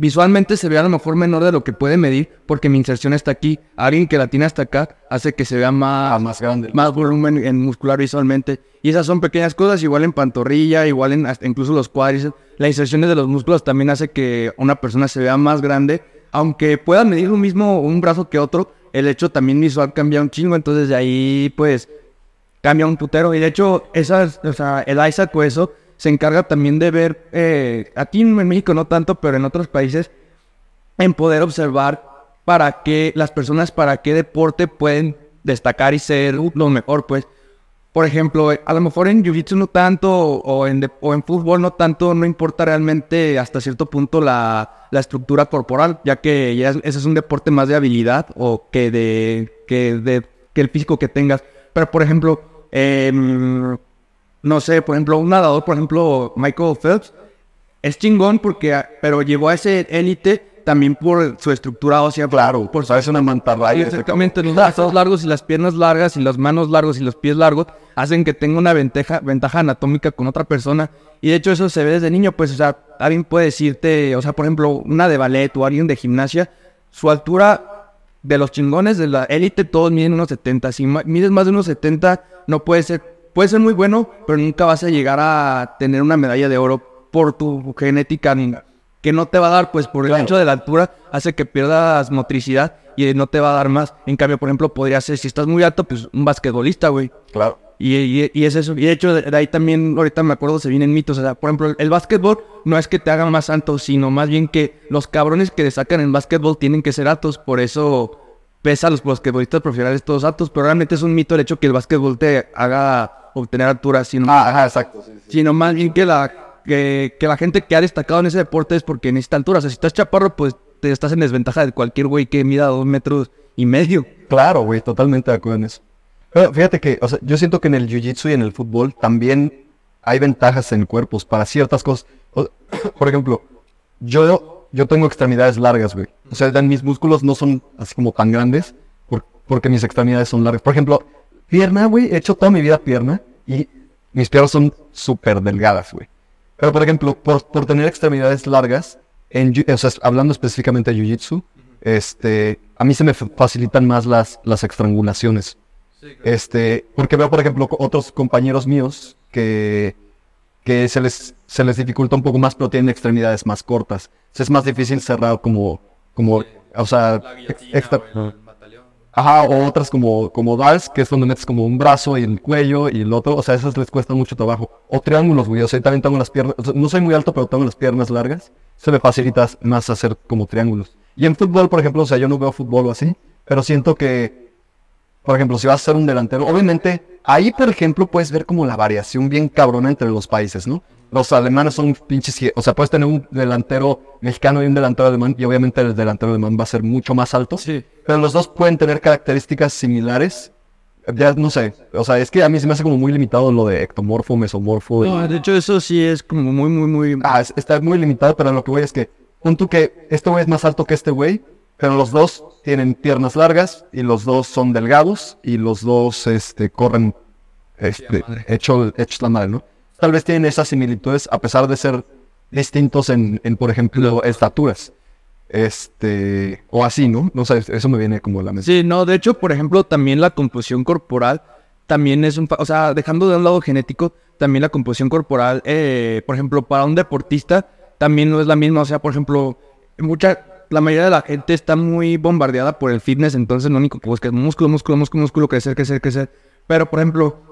S1: visualmente se ve a lo mejor menor de lo que puede medir porque mi inserción está aquí. Alguien que la tiene hasta acá hace que se vea más,
S3: Ah, más grande.
S1: más volumen en muscular visualmente. Y esas son pequeñas cosas, igual en pantorrilla, igual en hasta incluso los cuádriceps. La inserción de los músculos también hace que una persona se vea más grande. Aunque pueda medir lo mismo un brazo que otro, el hecho también visual cambia un chingo. Entonces de ahí, pues, cambia un putero. Y de hecho, esas, o sea, el Isaac o eso se encarga también de ver, eh, aquí en México no tanto, pero en otros países, en poder observar para qué las personas, para qué deporte pueden destacar y ser lo mejor, pues. Por ejemplo, a lo mejor en Jiu-Jitsu no tanto, o en, de- o en fútbol no tanto, no importa realmente hasta cierto punto la, la estructura corporal, ya que ya es- ese es un deporte más de habilidad o que de, que, de, que el físico que tengas. Pero, por ejemplo, em, no sé, por ejemplo, un nadador, por ejemplo, Michael Phelps, es chingón porque, pero llegó a ese élite también por su estructura ósea.
S3: Claro, por sabes una mantarraya.
S1: Exactamente, los brazos largos y las piernas largas y las manos largos y los pies largos hacen que tenga una ventaja, ventaja anatómica con otra persona. Y de hecho eso se ve desde niño, pues, o sea, alguien puede decirte, o sea, por ejemplo, una de ballet o alguien de gimnasia, su altura de los chingones de la élite, todos miden unos 70. Si mides más de unos 70, no puede ser, puede ser muy bueno, pero nunca vas a llegar a tener una medalla de oro por tu genética ni que no te va a dar, pues por el hecho de la altura hace que pierdas motricidad y no te va a dar más. En cambio, por ejemplo, podría ser, si estás muy alto, pues un basquetbolista, güey.
S3: Claro.
S1: Y, y, es eso. Y de hecho, de, ahí también, ahorita me acuerdo, se vienen mitos. O sea, por ejemplo, el básquetbol no es que te haga más alto, sino más bien que los cabrones que destacan en básquetbol tienen que ser altos. Por eso pesa a los basquetbolistas profesionales todos altos. Pero realmente es un mito el hecho que el básquetbol te haga obtener altura, sino,
S3: ah, ajá, exacto.
S1: sino más bien que la que, la gente que ha destacado en ese deporte es porque necesita altura. O sea, si estás chaparro, pues te estás en desventaja de cualquier güey que mida dos metros y medio.
S3: Claro, güey, totalmente de acuerdo en eso. Pero fíjate que, o sea, yo siento que en el jiu-jitsu y en el fútbol también hay ventajas en cuerpos para ciertas cosas. por ejemplo, yo, yo tengo extremidades largas, güey. O sea, mis músculos no son así como tan grandes porque mis extremidades son largas. Por ejemplo, pierna, güey, he hecho toda mi vida pierna y mis piernas son súper delgadas, güey. Pero, por ejemplo, por, por tener extremidades largas, en, o sea, hablando específicamente de Jiu-Jitsu, este, a mí se me facilitan más las, las estrangulaciones. Este, porque veo, por ejemplo, otros compañeros míos que, que se, les, se les dificulta un poco más, pero tienen extremidades más cortas. es más difícil cerrar como, como o sea, extra, Ajá, o otras como, como DALS, que es donde metes como un brazo y el cuello y el otro, o sea, esas les cuesta mucho trabajo. O triángulos, güey, o sea, también tengo las piernas, no soy muy alto, pero tengo las piernas largas, se me facilita más hacer como triángulos. Y en fútbol, por ejemplo, o sea, yo no veo fútbol o así, pero siento que, por ejemplo, si vas a ser un delantero, obviamente, ahí, por ejemplo, puedes ver como la variación bien cabrona entre los países, ¿no? Los alemanes son pinches, o sea, puedes tener un delantero mexicano y un delantero alemán, y obviamente el delantero alemán va a ser mucho más alto.
S1: Sí.
S3: Pero los dos pueden tener características similares. Ya no sé, o sea, es que a mí se me hace como muy limitado lo de ectomorfo, mesomorfo.
S1: No, de hecho eso sí es como muy, muy, muy...
S3: Ah, está muy limitado, pero lo que voy es que, punto que este güey es más alto que este güey, pero los dos tienen piernas largas y los dos son delgados y los dos, este, corren, este, hecho, hecho la madre, ¿no? Tal vez tienen esas similitudes a pesar de ser distintos en, por ejemplo, estaturas. Este, o así, ¿no? No sé, eso me viene como la mente.
S1: Sí, no, de hecho, por ejemplo, también la composición corporal también es un, o sea, dejando de un lado genético, también la composición corporal, eh, por ejemplo, para un deportista también no es la misma, o sea, por ejemplo, la mayoría de la gente está muy bombardeada por el fitness, entonces lo único que busca es músculo, músculo, músculo, músculo, crecer, crecer, crecer. Pero, por ejemplo,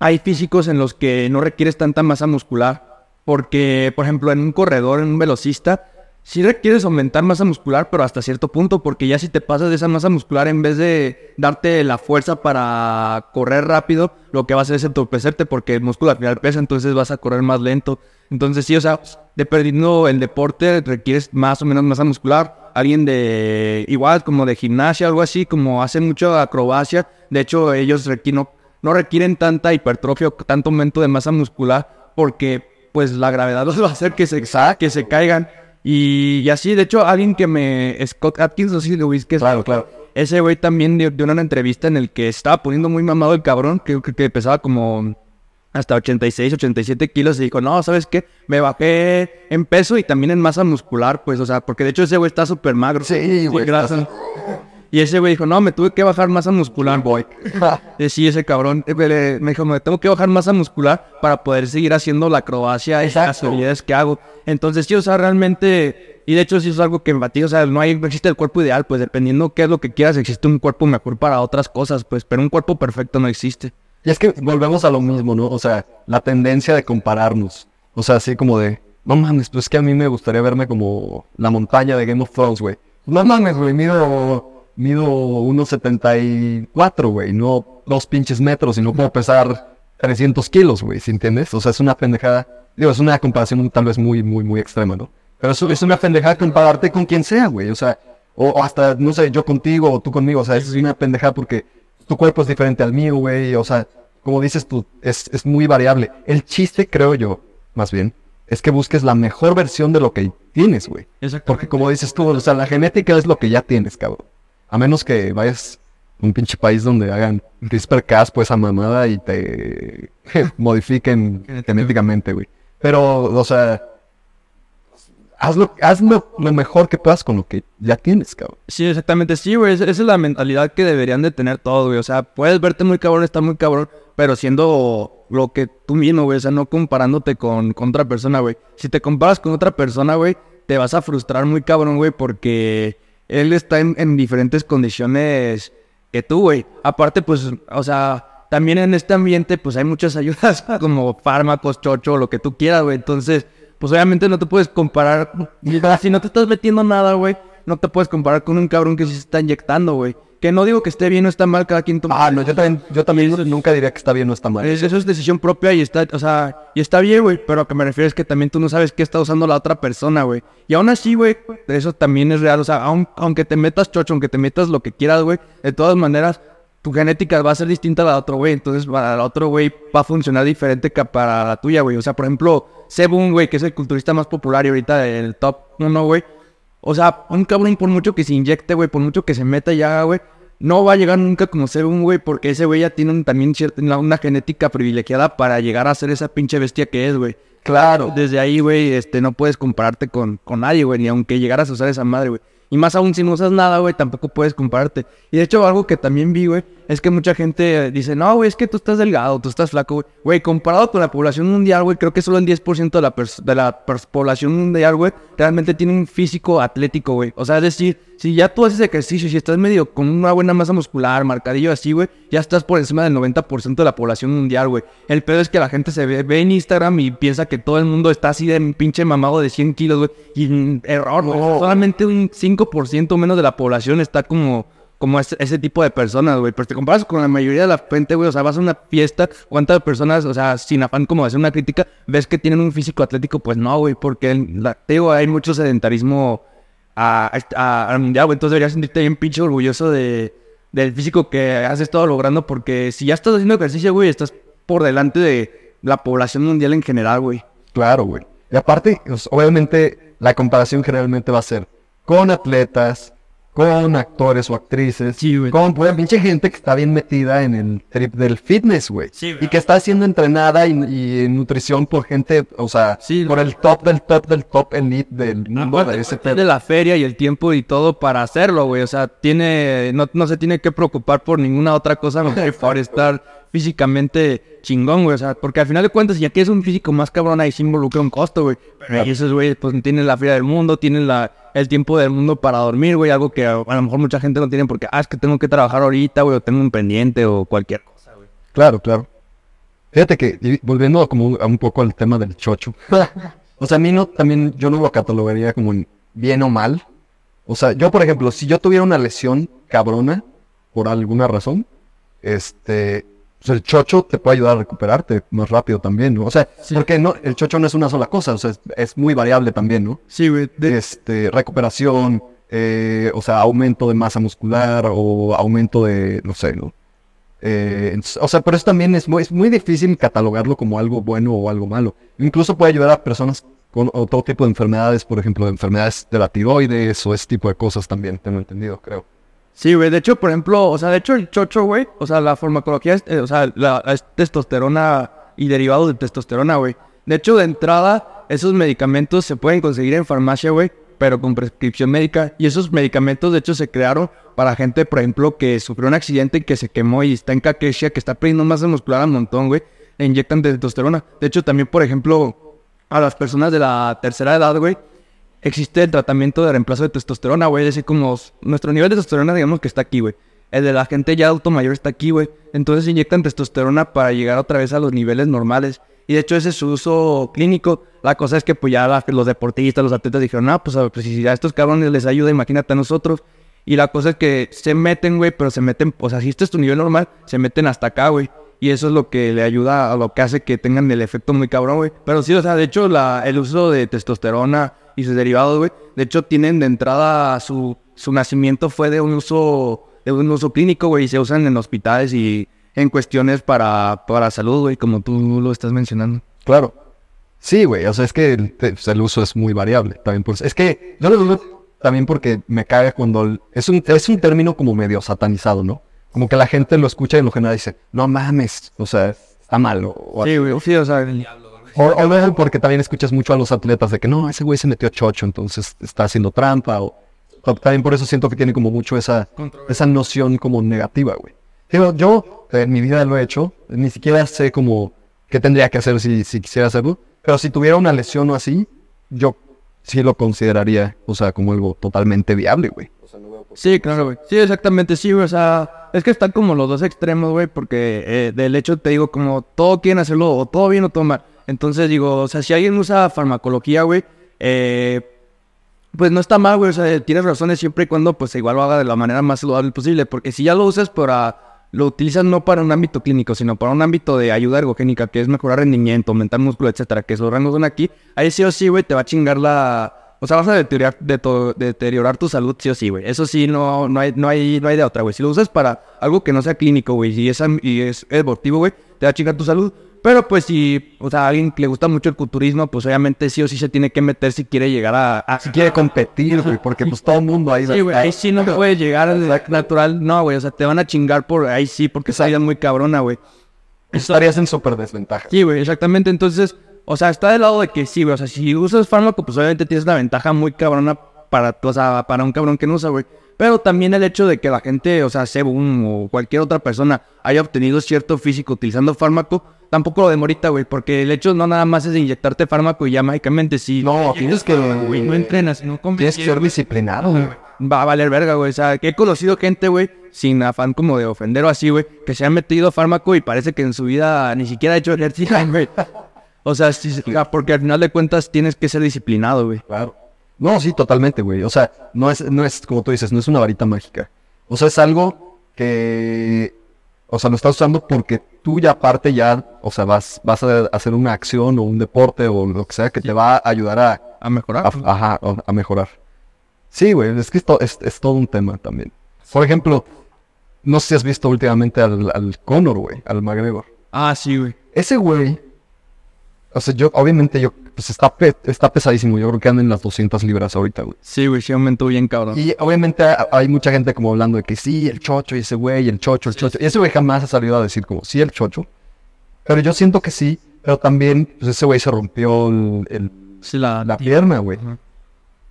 S1: hay físicos en los que no requieres tanta masa muscular, porque, por ejemplo, en un corredor, en un velocista, sí requieres aumentar masa muscular, pero hasta cierto punto, porque ya si te pasas de esa masa muscular, en vez de darte la fuerza para correr rápido, lo que va a hacer es entorpecerte, porque el músculo al final pesa, entonces vas a correr más lento. Entonces sí, o sea, dependiendo el deporte, requieres más o menos masa muscular. Alguien de, igual como de gimnasia, algo así, como hacen mucho acrobacia, de hecho ellos requieren no requieren tanta hipertrofia o tanto aumento de masa muscular porque pues la gravedad los va a hacer que se, que se caigan. Y, así, de hecho, alguien que me... Scott Atkins, no sé si lo viste.
S3: Claro, claro.
S1: Ese güey también dio, una entrevista en el que estaba poniendo muy mamado el cabrón, que, que, pesaba como hasta 86, 87 kilos y dijo, no, ¿sabes qué? Me bajé en peso y también en masa muscular, pues, o sea, porque de hecho ese güey está súper magro.
S3: Sí, güey.
S1: Y ese güey dijo, no, me tuve que bajar masa muscular.
S3: Boy.
S1: sí, ese cabrón eh, me dijo, me tengo que bajar masa muscular para poder seguir haciendo la acrobacia y las habilidades que hago. Entonces, sí, o sea, realmente, y de hecho sí es algo que empatía, o sea, no, hay, no existe el cuerpo ideal, pues dependiendo qué es lo que quieras, existe un cuerpo mejor para otras cosas, pues, pero un cuerpo perfecto no existe.
S3: Y es que volvemos a lo mismo, ¿no? O sea, la tendencia de compararnos. O sea, así como de, no mames, pues es que a mí me gustaría verme como la montaña de Game of Thrones, güey. No mames, güey, mido mido 1,74, güey, no dos pinches metros y no puedo pesar 300 kilos, güey, ¿sí entiendes? O sea, es una pendejada, digo, es una comparación tal vez muy, muy, muy extrema, ¿no? Pero eso es una pendejada compararte con quien sea, güey, o sea, O, o hasta, no sé, yo contigo o tú conmigo. O sea, es una pendejada porque tu cuerpo es diferente al mío, güey. O sea, como dices tú, es, es muy variable. El chiste, creo yo, más bien, es que busques la mejor versión de lo que tienes, güey. Porque como dices tú, o sea, la genética es lo que ya tienes, cabrón. A menos que vayas a un pinche país donde hagan CRISPR-Cas, pues a mamada y te modifiquen genéticamente, güey. Pero, o sea, hazlo, hazlo lo mejor que puedas con lo que ya tienes, cabrón.
S1: Sí, exactamente, sí, güey. Esa es la mentalidad que deberían de tener todos, güey. O sea, puedes verte muy cabrón, estar muy cabrón, pero siendo lo que tú mismo, güey. O sea, no comparándote con, con otra persona, güey. Si te comparas con otra persona, güey, te vas a frustrar muy cabrón, güey, porque él está en, en diferentes condiciones que tú, güey. Aparte, pues, o sea, también en este ambiente, pues hay muchas ayudas como fármacos, chocho, lo que tú quieras, güey. Entonces, pues obviamente no te puedes comparar. Si no te estás metiendo nada, güey, no te puedes comparar con un cabrón que sí se está inyectando, güey. Que no digo que esté bien o está mal, cada quien toma.
S3: Ah, no, yo también, yo también nunca diría que está bien o está mal.
S1: Es- eso es decisión propia y está, o sea, y está bien, güey. Pero a que me refiero es que también tú no sabes qué está usando la otra persona, güey. Y aún así, güey, eso también es real. O sea, aun- aunque te metas chocho, aunque te metas lo que quieras, güey, de todas maneras, tu genética va a ser distinta a la de otro, güey. Entonces, para el otro, güey, va a funcionar diferente que para la tuya, güey. O sea, por ejemplo, Sebum, güey, que es el culturista más popular y ahorita el top 1, güey. O sea, un cabrón por mucho que se inyecte, güey, por mucho que se meta ya, güey, no va a llegar nunca como Sebum, güey, porque ese güey ya tiene un- también cierta, una, una genética privilegiada para llegar a ser esa pinche bestia que es, güey.
S3: Claro.
S1: Desde ahí, güey, este, no puedes compararte con, con nadie, güey, ni aunque llegaras a usar esa madre, güey. Y más aún si no usas nada, güey, tampoco puedes compararte. Y de hecho, algo que también vi, güey, es que mucha gente eh, dice, no, güey, es que tú estás delgado, tú estás flaco, güey. Güey, comparado con la población mundial, güey, creo que solo el 10% de la, de la población mundial, güey, realmente tiene un físico atlético, güey. O sea, es decir, si ya tú haces ejercicio, si estás medio con una buena masa muscular, marcadillo así, güey, ya estás por encima del 90% de la población mundial, güey. El pedo es que la gente se ve, ve en Instagram y piensa que todo el mundo está así de pinche mamado de 100 kilos, güey. Y mm, error, güey. Solamente un 5% menos de la población está como, como ese, tipo de personas, güey. Pero te comparas con la mayoría de la gente, güey. O sea, vas a una fiesta, ¿cuántas personas, o sea, sin afán como de hacer una crítica, ves que tienen un físico atlético? Pues no, güey, porque te digo, hay mucho sedentarismo a, a- al mundial, güey. Entonces deberías sentirte bien pinche orgulloso de, del físico que has estado logrando, porque si ya estás haciendo ejercicio, güey, estás por delante de la población mundial en general, güey.
S3: Claro, güey. Y aparte, pues, obviamente, la comparación generalmente va a ser con atletas, con actores o actrices,
S1: Sí, güey.
S3: con pues, pinche gente que está bien metida en el trip del fitness, güey.
S1: Sí,
S3: y que está siendo entrenada y, y en nutrición por gente, o sea,
S1: Sí,
S3: por el top del top del top elite del mundo. de ese.
S1: Tiene la feria y el tiempo y todo para hacerlo, güey. O sea, tiene, no, no se tiene que preocupar por ninguna otra cosa que por estar físicamente chingón, güey. O sea, porque al final de cuentas, ya que es un físico más cabrón, ahí se involucra un costo, güey. Pero ahí esos, güey, pues tienen la feria del mundo, tienen la, el tiempo del mundo para dormir, güey. Algo que a, a lo mejor mucha gente no tiene porque, ah, es que tengo que trabajar ahorita, güey, o tengo un pendiente o cualquier cosa, güey.
S3: Claro, claro. Fíjate que, volviendo como a un poco al tema del chocho. o sea, a mí no, también, yo no lo catalogaría como en bien o mal. O sea, yo, por ejemplo, si yo tuviera una lesión cabrona, por alguna razón, este, pues el chocho te puede ayudar a recuperarte más rápido también, ¿no? O sea,
S1: Sí.
S3: porque no, el chocho no es una sola cosa, o sea, es, es muy variable también, ¿no?
S1: Sí, güey. de-
S3: este, recuperación, eh, o sea, aumento de masa muscular o aumento de, no sé, ¿no? Eh, o sea, pero eso también es muy, es muy difícil catalogarlo como algo bueno o algo malo. Incluso puede ayudar a personas con otro tipo de enfermedades, por ejemplo, enfermedades de la tiroides o ese tipo de cosas también, tengo entendido, creo.
S1: Sí, güey. De hecho, por ejemplo, o sea, de hecho el chocho, güey, o sea, la farmacología, eh, o sea, la, es testosterona y derivados de testosterona, güey. De hecho, de entrada, esos medicamentos se pueden conseguir en farmacia, güey, pero con prescripción médica. Y esos medicamentos, de hecho, se crearon para gente, por ejemplo, que sufrió un accidente y que se quemó y está en caquesia, que está perdiendo masa muscular un montón, güey. Le inyectan testosterona. De hecho, también, por ejemplo, a las personas de la tercera edad, güey, existe el tratamiento de reemplazo de testosterona, güey. Es decir, como nuestro nivel de testosterona, digamos que está aquí, güey. El de la gente ya adulto mayor está aquí, güey. Entonces inyectan testosterona para llegar otra vez a los niveles normales. Y de hecho ese es su uso clínico. La cosa es que pues ya los deportistas, los atletas dijeron, ah, pues, pues si a estos cabrones les ayuda, imagínate a nosotros. Y la cosa es que se meten, güey, pero se meten, o sea, si este es tu nivel normal, se meten hasta acá, güey. Y eso es lo que le ayuda a lo que hace que tengan el efecto muy cabrón, güey. Pero sí, o sea, de hecho, la, el uso de testosterona y sus derivados, güey, de hecho, tienen de entrada su, su nacimiento fue de un uso, de un uso clínico, güey, y se usan en hospitales y en cuestiones para, para salud, güey, como tú lo estás mencionando.
S3: Claro. Sí, güey, o sea, es que el, el uso es muy variable. También por, es que yo lo digo también porque me caga cuando el- es un, es un término como medio satanizado, ¿no? Como que la gente lo escucha y en lo general dice, no mames, o sea, está mal. O, o-
S1: Sí, güey, sí, o sea,
S3: o- o luego porque también escuchas mucho a los atletas de que no, ese güey se metió chocho, entonces está haciendo trampa. O, o también por eso siento que tiene como mucho esa, esa noción como negativa, güey. Digo, yo en mi vida lo he hecho, ni siquiera sé como qué tendría que hacer si, si quisiera hacerlo, pero si tuviera una lesión o así, yo sí lo consideraría, o sea, como algo totalmente viable, güey.
S1: Sí, claro, güey. Sí, exactamente, sí, güey. O sea, es que están como los dos extremos, güey, porque eh, del hecho te digo, como todo quieren hacerlo o todo bien o todo mal. Entonces digo, o sea, si alguien usa farmacología, güey, eh, pues no está mal, güey. O sea, tienes razones siempre y cuando, pues igual lo haga de la manera más saludable posible. Porque si ya lo usas para. Lo utilizas no para un ámbito clínico, sino para un ámbito de ayuda ergogénica, que es mejorar rendimiento, aumentar músculo, etcétera, que esos rangos son aquí. Ahí sí o sí, güey, te va a chingar la. O sea, vas a deteriorar, deto- deteriorar tu salud sí o sí, güey. Eso sí, no, no, hay, no, hay, no hay de otra, güey. Si lo usas para algo que no sea clínico, güey, y es, y es deportivo, güey, te va a chingar tu salud. Pero pues si, o sea, a alguien que le gusta mucho el culturismo, pues obviamente sí o sí se tiene que meter si quiere llegar a... a-
S3: Si quiere competir, güey, porque pues todo el mundo ahí...
S1: Sí, güey, ahí sí no puedes llegar al natural. No, güey, o sea, te van a chingar por ahí sí, porque esa vida es muy cabrona, güey.
S3: Estarías en súper desventaja.
S1: Sí, güey, exactamente. Entonces, o sea, está del lado de que sí, güey. O sea, si usas fármaco, pues obviamente tienes una ventaja muy cabrona para, o sea, para un cabrón que no usa, güey. Pero también el hecho de que la gente, o sea, Sebum o cualquier otra persona haya obtenido cierto físico utilizando fármaco, tampoco lo demorita, güey. Porque el hecho no nada más es inyectarte fármaco y ya mágicamente sí.
S3: No, tienes que...
S1: Güey, no entrenas, no comes.
S3: Tienes que ser disciplinado, güey.
S1: Va a valer verga, güey. O sea, que he conocido gente, güey, sin afán como de ofender o así, güey, que se han metido fármaco y parece que en su vida ni siquiera ha hecho ejercicio, güey. O sea, porque al final de cuentas tienes que ser disciplinado, güey.
S3: Claro. No, sí, totalmente, güey. O sea, no es, no es, como tú dices, no es una varita mágica. O sea, es algo que, o sea, lo estás usando porque tú ya aparte ya, o sea, vas, vas a hacer una acción o un deporte o lo que sea que te va a ayudar a,
S1: A mejorar.
S3: a, ajá, a- a mejorar. Sí, güey, es que esto es, es todo un tema también. Por ejemplo, no sé si has visto últimamente al, al Conor, güey, al McGregor.
S1: Ah, sí, güey.
S3: Ese güey, o sea, yo, obviamente, yo, pues está, pe- está pesadísimo. Yo creo que anda en las 200 libras ahorita, güey.
S1: Sí, güey, sí aumentó bien, cabrón.
S3: Y obviamente ha- hay mucha gente como hablando de que sí, el chocho y ese güey, el chocho, el chocho. Y ese güey jamás ha salido a decir como sí, el chocho. Pero yo siento que sí, pero también, pues ese güey se rompió el- el-
S1: Sí, la,
S3: la pierna, güey.
S1: Ajá.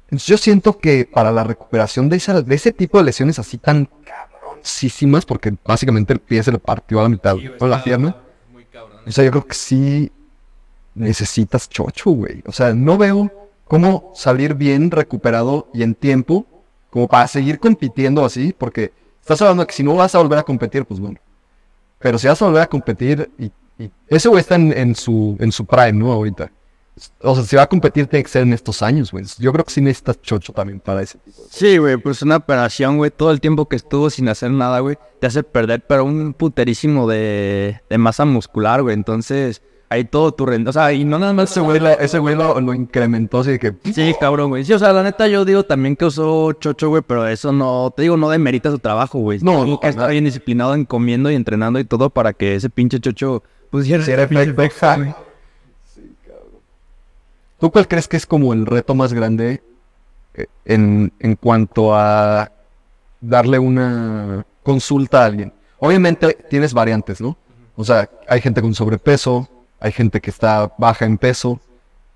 S3: Entonces yo siento que para la recuperación de, esa, de ese tipo de lesiones así tan cabroncísimas, porque básicamente el pie se le partió a la mitad, o la pierna. O sea, yo creo que sí necesitas chocho, güey. O sea, no veo cómo salir bien recuperado y en tiempo como para seguir compitiendo así, porque estás hablando que si no vas a volver a competir, pues bueno. Pero si vas a volver a competir y, y ese güey está en, su en su prime, ¿no? Ahorita. O sea, si va a competir tiene que ser en estos años, güey. Yo creo que sí necesitas chocho también para ese.
S1: Sí, güey, pues una operación, güey, todo el tiempo que estuvo sin hacer nada, güey, te hace perder, pero un puterísimo de, de masa muscular, güey. Entonces, ahí todo tu rendimiento, o sea, y no nada más...
S3: Ese güey, lo, ese güey lo, lo incrementó así de que...
S1: Sí, cabrón, güey. Sí, o sea, la neta yo digo también que usó chocho, güey, pero eso no, te digo, no demerita su trabajo, güey.
S3: No, no, nada.
S1: bien disciplinado en comiendo y entrenando y todo para que ese pinche chocho pusiera...
S3: Sí, era efecto, ajá. ¿Tú cuál crees que es como el reto más grande eh, en, en cuanto a darle una consulta a alguien? Obviamente tienes variantes, ¿no? O sea, hay gente con sobrepeso, hay gente que está baja en peso.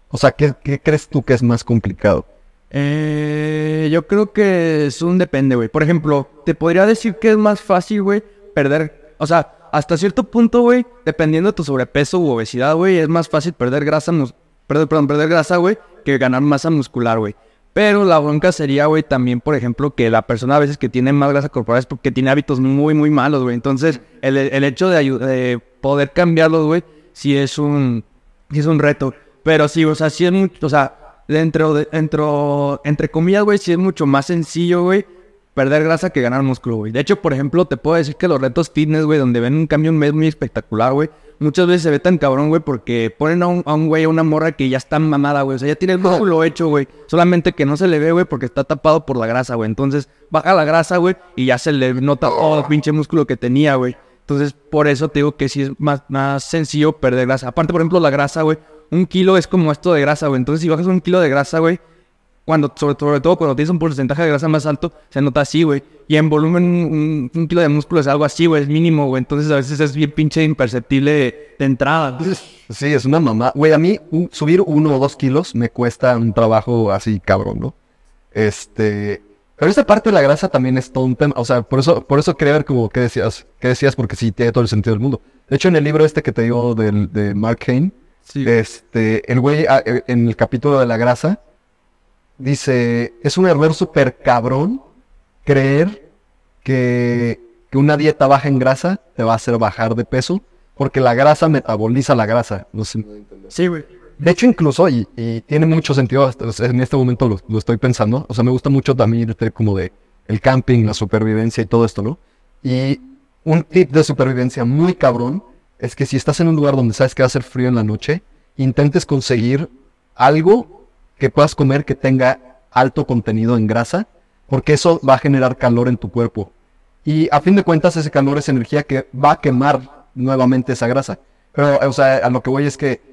S3: O sea, ¿qué, crees tú que es más complicado?
S1: Eh, yo creo que es un depende, güey. Por ejemplo, te podría decir que es más fácil, güey, perder. O sea, hasta cierto punto, güey, dependiendo de tu sobrepeso u obesidad, güey, es más fácil perder grasa, mus- perdón, perder grasa, güey, que ganar masa muscular, güey. Pero la bronca sería, güey, también, por ejemplo, que la persona a veces que tiene más grasa corporal es porque tiene hábitos muy, muy malos, güey. Entonces, el, hecho de, de poder cambiarlos, güey, sí es un, sí es un reto. Pero sí, o sea, sí es mucho, o sea, dentro de, dentro, entre comillas, güey, sí es mucho más sencillo, güey, perder grasa que ganar músculo, güey. De hecho, por ejemplo, te puedo decir que los retos fitness, güey, donde ven un cambio en mes muy espectacular, güey, muchas veces se ve tan cabrón, güey, porque ponen a un, a un güey, a una morra que ya está mamada, güey. O sea, ya tiene el músculo hecho, güey. Solamente que no se le ve, güey, porque está tapado por la grasa, güey. Entonces, baja la grasa, güey, y ya se le nota todo el pinche músculo que tenía, güey. Entonces, por eso te digo que sí es más, más sencillo perder grasa. Aparte, por ejemplo, la grasa, güey. Un kilo es como esto de grasa, güey. Entonces, si bajas un kilo de grasa, güey, cuando, sobre, sobre todo cuando tienes un porcentaje de grasa más alto, se nota así, güey. Y en volumen, un, kilo de músculo es algo así, güey, es mínimo, güey. Entonces a veces es bien pinche imperceptible de, entrada.
S3: Sí, es una mamá. Güey, a mí subir uno o dos kilos me cuesta un trabajo así cabrón, ¿no? Este... Pero esta parte de la grasa también es todo un tema. O sea, por eso, por eso quería ver como qué decías. ¿Qué decías? Porque sí, tiene todo el sentido del mundo. De hecho, en el libro este que te digo del, de Mark
S1: Sí.
S3: este, el güey ah, eh, en el capítulo de la grasa dice, es un error súper cabrón creer que, que una dieta baja en grasa te va a hacer bajar de peso porque la grasa metaboliza la grasa. No sé.
S1: Sí, güey.
S3: De hecho, incluso, y, y tiene mucho sentido, en este momento lo, lo estoy pensando, o sea, me gusta mucho también irte como de el camping, la supervivencia y todo esto, ¿no? Y un tip de supervivencia muy cabrón es que si estás en un lugar donde sabes que va a ser frío en la noche, intentes conseguir algo que puedas comer que tenga alto contenido en grasa, porque eso va a generar calor en tu cuerpo. Y a fin de cuentas, ese calor es energía que va a quemar nuevamente esa grasa. Pero, o sea, a lo que voy es que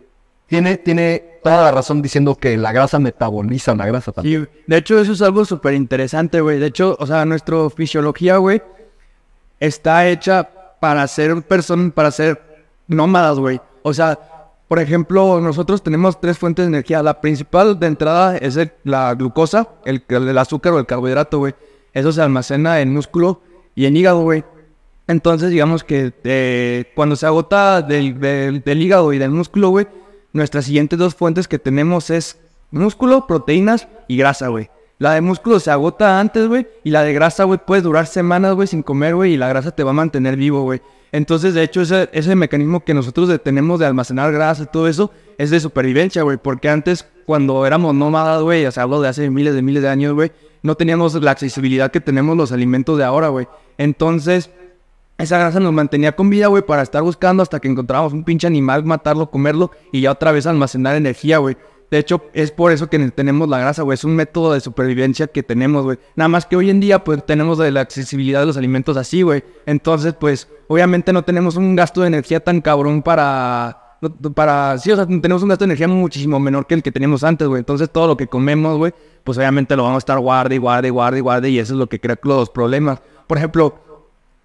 S3: tiene, tiene toda la razón diciendo que la grasa metaboliza la grasa también.
S1: Sí, de hecho, eso es algo súper interesante, güey. De hecho, o sea, nuestra fisiología, güey, está hecha para ser personas, para ser nómadas, güey. O sea, por ejemplo, nosotros tenemos tres fuentes de energía. La principal de entrada es el- la glucosa, el, el azúcar o el carbohidrato, güey. Eso se almacena en músculo y en hígado, güey. Entonces, digamos que eh, cuando se agota del, del- del hígado y del músculo, güey, nuestras siguientes dos fuentes que tenemos es músculo, proteínas y grasa, güey. La de músculo se agota antes, güey, y la de grasa, güey, puedes durar semanas, güey, sin comer, güey, y la grasa te va a mantener vivo, güey. Entonces, de hecho, ese, ese mecanismo que nosotros tenemos de almacenar grasa y todo eso es de supervivencia, güey, porque antes, cuando éramos nómadas, güey, o sea, hablo de hace miles de miles de años, güey, no teníamos la accesibilidad que tenemos los alimentos de ahora, güey. Entonces, esa grasa nos mantenía con vida, güey, para estar buscando hasta que encontrábamos un pinche animal, matarlo, comerlo y ya otra vez almacenar energía, güey. De hecho, es por eso que tenemos la grasa, güey. Es un método de supervivencia que tenemos, güey. Nada más que hoy en día, pues, tenemos la accesibilidad de los alimentos así, güey. Entonces, pues, obviamente no tenemos un gasto de energía tan cabrón para... Para... Sí, o sea, tenemos un gasto de energía muchísimo menor que el que teníamos antes, güey. Entonces, todo lo que comemos, güey, pues, obviamente lo vamos a estar guarde y guarde y guarde y guarde. Y eso es lo que crea los problemas. Por ejemplo,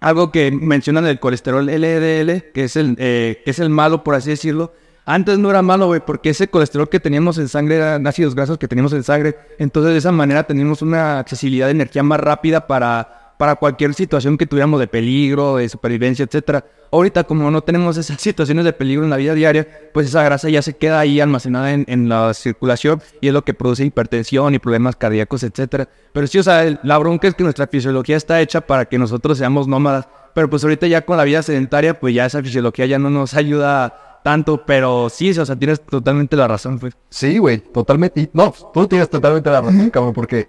S1: algo que mencionan del colesterol LDL, que es el, eh, que es el malo, por así decirlo. Antes no era malo, güey, porque ese colesterol que teníamos en sangre eran ácidos grasos que teníamos en sangre. Entonces, de esa manera teníamos una accesibilidad de energía más rápida para, para cualquier situación que tuviéramos de peligro, de supervivencia, etcétera. Ahorita, como no tenemos esas situaciones de peligro en la vida diaria, pues esa grasa ya se queda ahí almacenada en, la circulación y es lo que produce hipertensión y problemas cardíacos, etcétera. Pero sí, o sea, la bronca es que nuestra fisiología está hecha para que nosotros seamos nómadas. Pero pues ahorita ya con la vida sedentaria, pues ya esa fisiología ya no nos ayuda tanto. Pero sí, o sea, tienes totalmente la razón, pues.
S3: Sí, güey, totalmente. no, tú tienes totalmente la razón, cabrón, porque,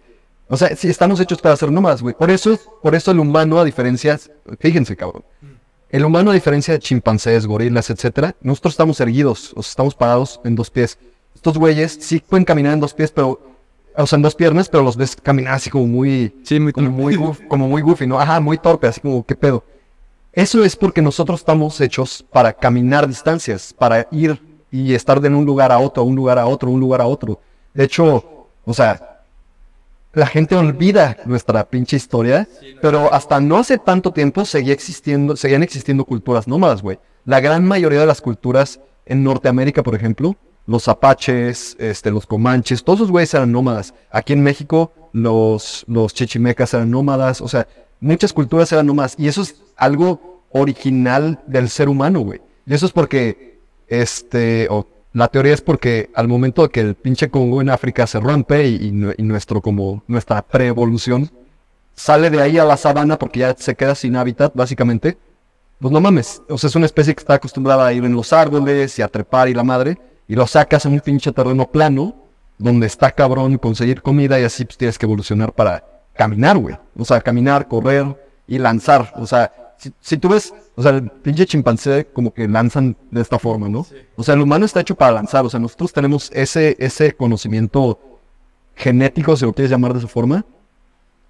S3: o sea, sí estamos hechos para ser nómadas, güey. Por eso, por eso el humano, a diferencia, fíjense, cabrón. El humano, a diferencia de chimpancés, gorilas, etcétera, nosotros estamos erguidos, o sea, estamos parados en dos pies. Estos güeyes sí pueden caminar en dos pies, pero, o sea, en dos piernas, pero los ves caminar así como muy,
S1: Sí, muy
S3: como muy, goof- como muy goofy, ¿no? Ajá, muy torpe, así como, ¿qué pedo? Eso es porque nosotros estamos hechos para caminar distancias, para ir y estar de un lugar a otro, un lugar a otro, un lugar a otro. De hecho, o sea, la gente olvida nuestra pinche historia, pero hasta no hace tanto tiempo seguía existiendo, seguían existiendo culturas nómadas, güey. La gran mayoría de las culturas en Norteamérica, por ejemplo, los apaches, este, los comanches, todos esos güeyes eran nómadas. Aquí en México, los, los chichimecas eran nómadas, o sea, muchas culturas eran nómadas. Y eso es algo original del ser humano, güey. Y eso es porque, este, o la teoría es porque al momento que el pinche Congo en África se rompe y nuestro, como, nuestra preevolución sale de ahí a la sabana porque ya se queda sin hábitat, básicamente. Pues no mames, o sea, es una especie que está acostumbrada a ir en los árboles y a trepar y la madre, y lo sacas en un pinche terreno plano, donde está cabrón conseguir comida y así pues tienes que evolucionar para caminar, güey. O sea, caminar, correr y lanzar. O sea, si, si tú ves, o sea, el pinche chimpancé como que lanzan de esta forma, ¿no? O sea, el humano está hecho para lanzar, o sea, nosotros tenemos ese, ese conocimiento genético, si lo quieres llamar de esa forma,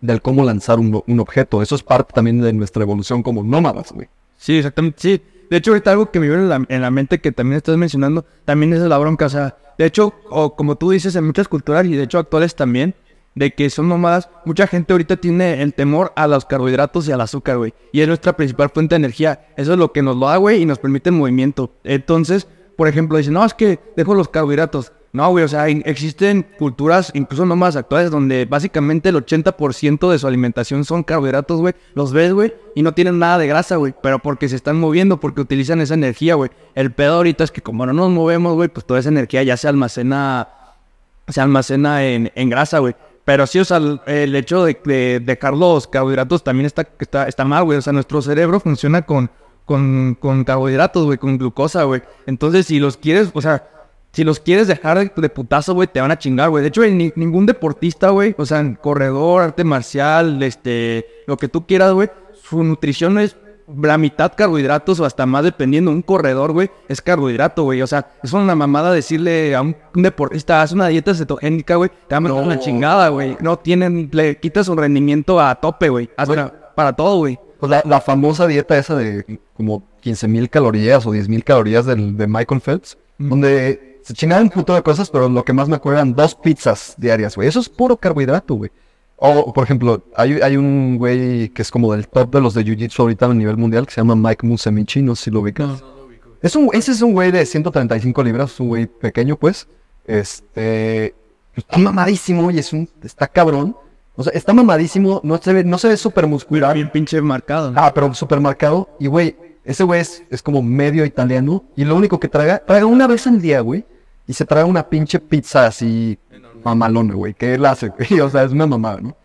S3: del cómo lanzar un, un objeto. Eso es parte también de nuestra evolución como nómadas, güey.
S1: Sí, exactamente, sí. De hecho, ahorita algo que me viene en la, en la mente que también estás mencionando, también es la bronca, o sea, de hecho, o como tú dices, en muchas culturas y de hecho actuales también, de que son nómadas, mucha gente ahorita tiene el temor a los carbohidratos y al azúcar, güey. Y es nuestra principal fuente de energía. Eso es lo que nos lo da, güey, y nos permite el movimiento. Entonces, por ejemplo, dicen, no, es que dejo los carbohidratos. No, güey, o sea, existen culturas, incluso nómadas actuales, donde básicamente el 80% de su alimentación son carbohidratos, güey. Los ves, güey, y no tienen nada de grasa, güey. Pero porque se están moviendo, porque utilizan esa energía, güey. El pedo ahorita es que como no nos movemos, güey, pues toda esa energía ya se almacena se almacena en, en grasa, güey. Pero sí, o sea, el, hecho de, de dejar los carbohidratos también está, está, está mal, güey. O sea, nuestro cerebro funciona con, con, con carbohidratos, güey, con glucosa, güey. Entonces, si los quieres, o sea, si los quieres dejar de, de putazo, güey, te van a chingar, güey. De hecho, ni- ningún deportista, güey, o sea, corredor, arte marcial, este, lo que tú quieras, güey, su nutrición es la mitad carbohidratos o hasta más dependiendo. Un corredor, güey, es carbohidrato, güey. O sea, es una mamada decirle a un, un deportista, haz una dieta cetogénica, güey, te va a meter
S3: No.
S1: una chingada, güey. No tienen, le quitas su rendimiento a tope, güey. Hasta para todo, güey.
S3: Pues la, la famosa dieta esa de como 15 mil calorías o 10 mil calorías del, de Michael Phelps, donde se chingaban un puto de cosas, pero lo que más me acuerdo eran dos pizzas diarias, güey. Eso es puro carbohidrato, güey. O, por ejemplo, hay, hay un güey que es como del top de los de Jiu-Jitsu ahorita a nivel mundial que se llama Mike Musemichi, no sé si lo ubicas. Es un, ese es un güey de 135 libras, un güey pequeño, pues. Este. Está mamadísimo y es un. Está cabrón. O sea, está mamadísimo, no se ve, no se ve súper muscular.
S1: Bien pinche marcado.
S3: Ah, pero súper marcado. Y güey, ese güey es, es como medio italiano. Y lo único que traga, traga una vez al día, güey. Y se traga una pinche pizza así mamalona, güey. Que él hace, güey. O sea, es una mamada, ¿no?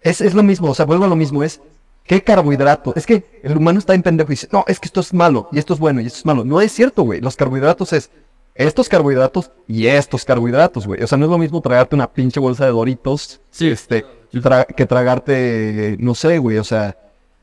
S3: Es, es lo mismo, o sea, vuelvo a lo mismo, es ¿qué carbohidrato? Es que el humano está en pendejo y dice, no, es que esto es malo, y esto es bueno, y esto es malo. No es cierto, güey. Los carbohidratos es estos carbohidratos y estos carbohidratos, güey. O sea, no es lo mismo tragarte una pinche bolsa de Doritos,
S1: Sí.
S3: este, tra- que tragarte, no sé, güey, o sea,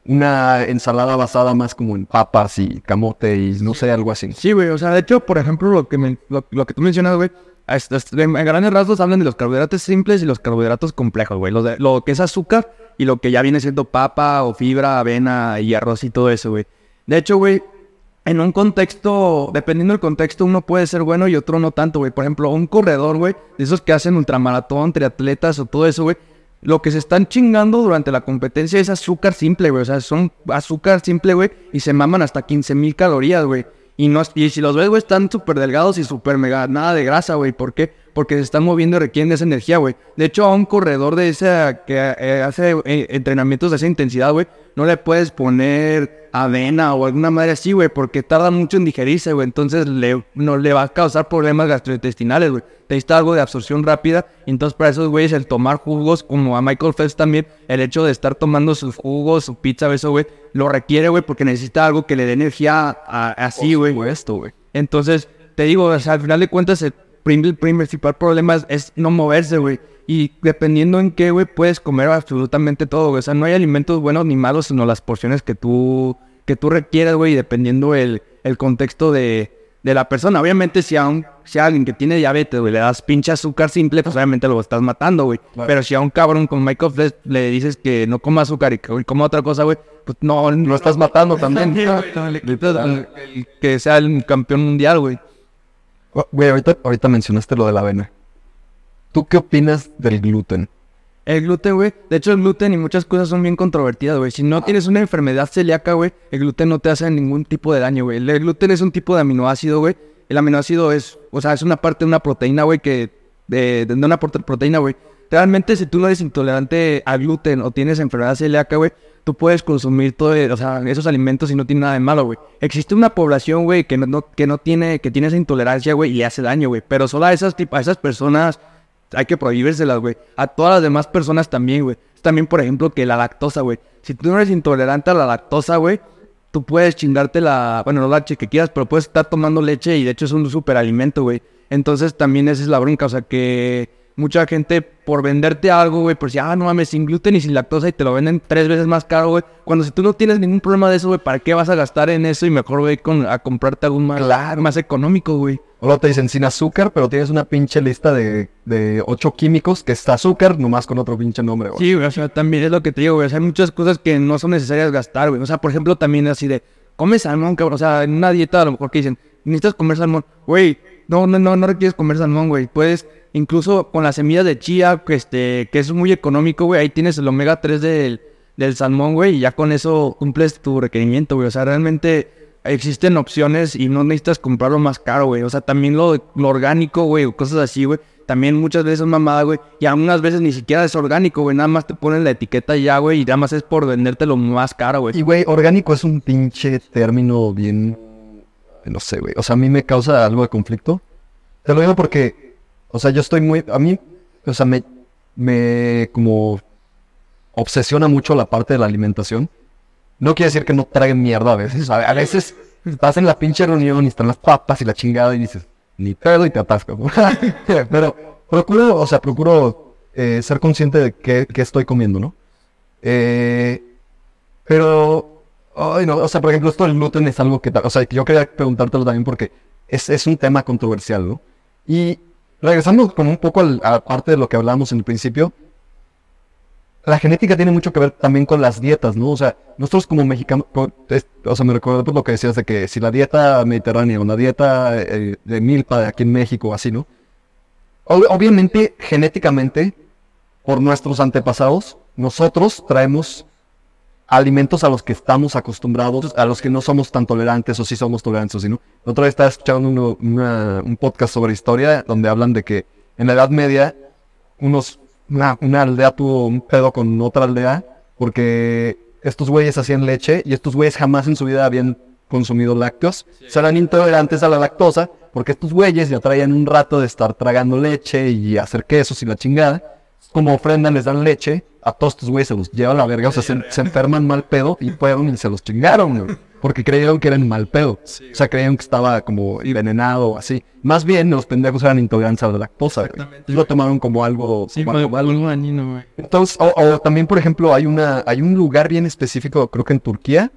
S3: una ensalada basada más como en papas y camote y no sé, algo así.
S1: Sí, güey, o sea, de hecho, por ejemplo, lo que, me- lo, lo que tú mencionas, güey, en, grandes rasgos hablan de los carbohidratos simples y los carbohidratos complejos, güey. Lo que es azúcar y lo que ya viene siendo papa o fibra, avena y arroz y todo eso, güey. De hecho, güey, en un contexto, dependiendo del contexto, uno puede ser bueno y otro no tanto, güey. Por ejemplo, un corredor, güey, de esos que hacen ultramaratón, triatletas o todo eso, güey. Lo que se están chingando durante la competencia es azúcar simple, güey. O sea, son azúcar simple, güey. Y se maman hasta 15 mil calorías, güey. Y, no, y si los ves, güey, están súper delgados y súper mega, nada de grasa, güey. ¿Por qué? Porque se están moviendo y requieren esa energía, güey. De hecho, a un corredor de esa que eh, hace eh, entrenamientos de esa intensidad, güey, no le puedes poner avena o alguna madre así, güey, porque tarda mucho en digerirse, güey. Entonces le, no, le va a causar problemas gastrointestinales, güey. Necesita algo de absorción rápida. Entonces para esos güeyes el tomar jugos, como a Michael Phelps también, el hecho de estar tomando sus jugos, su pizza, eso, güey, lo requiere, güey, porque necesita algo que le dé energía a- así, güey.
S3: Esto, güey.
S1: Entonces, te digo, o sea, al final de cuentas, el, el principal problema es, no moverse, güey. Y dependiendo en qué, güey, puedes comer absolutamente todo, güey. O sea, no hay alimentos buenos ni malos, sino las porciones que tú, que tú requieras, güey, dependiendo el, el contexto de, de la persona. Obviamente, si a, un, si a alguien que tiene diabetes, güey, le das pinche azúcar simple, pues obviamente lo estás matando, güey. Pero si a un cabrón con Michael Phelps le dices que no coma azúcar y que coma otra cosa, güey, pues no,
S3: Lo estás matando también.
S1: el que sea el campeón mundial, güey.
S3: Güey, ahorita, ahorita mencionaste lo de la avena. ¿Tú qué opinas del gluten?
S1: El gluten, güey. De hecho, el gluten y muchas cosas son bien controvertidas, güey. Si no tienes una enfermedad celíaca, güey, el gluten no te hace ningún tipo de daño, güey. El gluten es un tipo de aminoácido, güey. El aminoácido es, o sea, es una parte de una proteína, güey, que... De, de una prote- proteína, güey. Realmente, si tú no eres intolerante al gluten o tienes enfermedad celíaca, güey, tú puedes consumir todo, o sea, esos alimentos y no tiene nada de malo, güey. Existe una población, güey, que no, que no tiene, que tiene esa intolerancia, güey, y hace daño, güey. Pero solo a esas, a esas personas hay que prohibírselas, güey. A todas las demás personas también, güey. También, por ejemplo, que la lactosa, güey. Si tú no eres intolerante a la lactosa, güey, tú puedes chingarte la, bueno, no la leche que quieras, pero puedes estar tomando leche y de hecho es un superalimento, güey. Entonces también esa es la bronca, o sea que mucha gente por venderte algo, güey, por si, ah, no mames, sin gluten y sin lactosa y te lo venden tres veces más caro, güey. Cuando si tú no tienes ningún problema de eso, güey, ¿para qué vas a gastar en eso y mejor, güey, con, a comprarte algo más,
S3: Claro.
S1: más económico, güey?
S3: O luego te dicen sin azúcar, pero tienes una pinche lista de, de ocho químicos que está azúcar, nomás con otro pinche nombre, güey.
S1: Sí, güey, o sea, también es lo que te digo, güey. O sea, hay muchas cosas que no son necesarias gastar, güey. O sea, por ejemplo, también así de, come salmón, cabrón. O sea, en una dieta a lo mejor que dicen, necesitas comer salmón. Güey, no, no, no, no requieres comer salmón, güey. Puedes, incluso con las semillas de chía, que, este, que es muy económico, güey. Ahí tienes el omega 3 del, del salmón, güey. Y ya con eso cumples tu requerimiento, güey. O sea, realmente existen opciones y no necesitas comprarlo más caro, güey. O sea, también lo, lo orgánico, güey, o cosas así, güey. También muchas veces es mamada, güey. Y algunas veces ni siquiera es orgánico, güey. Nada más te ponen la etiqueta ya, güey. Y nada más es por vendértelo más caro, güey.
S3: Y, güey, orgánico es un pinche término bien... No sé, güey. O sea, a mí me causa algo de conflicto. Te lo digo porque, o sea, yo estoy muy... A mí, o sea, me, me como obsesiona mucho la parte de la alimentación. No quiere decir que no traguen mierda a veces. A, veces estás en la pinche reunión y están las papas y la chingada y dices, ni pedo y te atascas. ¿no? Pero procuro, o sea, procuro eh, ser consciente de qué, qué estoy comiendo, ¿no? Eh, pero, ay, no, o sea, por ejemplo, esto del gluten es algo que, o sea, yo quería preguntártelo también porque es, es un tema controversial, ¿no? Y regresando como un poco al- a parte de lo que hablábamos en el principio, la genética tiene mucho que ver también con las dietas, ¿no? O sea, nosotros como mexicanos, o sea, me recuerdo por lo que decías de que si la dieta mediterránea o la dieta eh, de milpa aquí en México, así, ¿no? Ob- obviamente, genéticamente, por nuestros antepasados, nosotros traemos alimentos a los que estamos acostumbrados, a los que no somos tan tolerantes o sí somos tolerantes, o sí, ¿no? La otra vez estaba escuchando uno- una- un podcast sobre historia donde hablan de que en la Edad Media unos, una, una aldea tuvo un pedo con otra aldea porque estos güeyes hacían leche y estos güeyes jamás en su vida habían consumido lácteos. O sea, eran intolerantes a la lactosa porque estos güeyes ya traían un rato de estar tragando leche y hacer quesos y la chingada. Como ofrenda les dan leche, a todos estos güeyes se los lleva a la verga, o sea, se, se enferman mal pedo y fueron y se los chingaron, güey, porque creyeron que eran mal pedo. O sea, creyeron que estaba como envenenado o así. Más bien, los pendejos eran intolerantes a la lactosa, güey. Lo tomaron como algo,
S1: Sí,
S3: como algo
S1: dañino, güey.
S3: Entonces, o, o también, por ejemplo, hay una, hay un lugar bien específico, creo que en Turquía,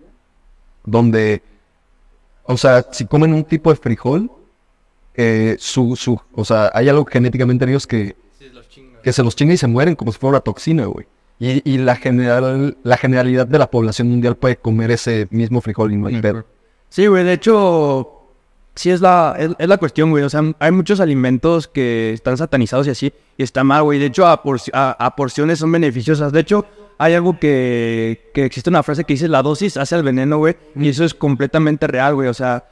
S3: donde, o sea, si comen un tipo de frijol, eh, su, su, o sea, hay algo genéticamente en ellos que, que se los chinga y se mueren como si fuera una toxina, güey. Y, y la general, la generalidad de la población mundial puede comer ese mismo frijol y no hay pedo.
S1: Sí, güey, de hecho, sí es la, es, es la cuestión, güey. O sea, hay muchos alimentos que están satanizados y así, y está mal, güey. De hecho, a, porci- a- a porciones son beneficiosas. De hecho, hay algo que, que existe una frase que dice la dosis hace al veneno, güey. Y eso es completamente real, güey. O sea,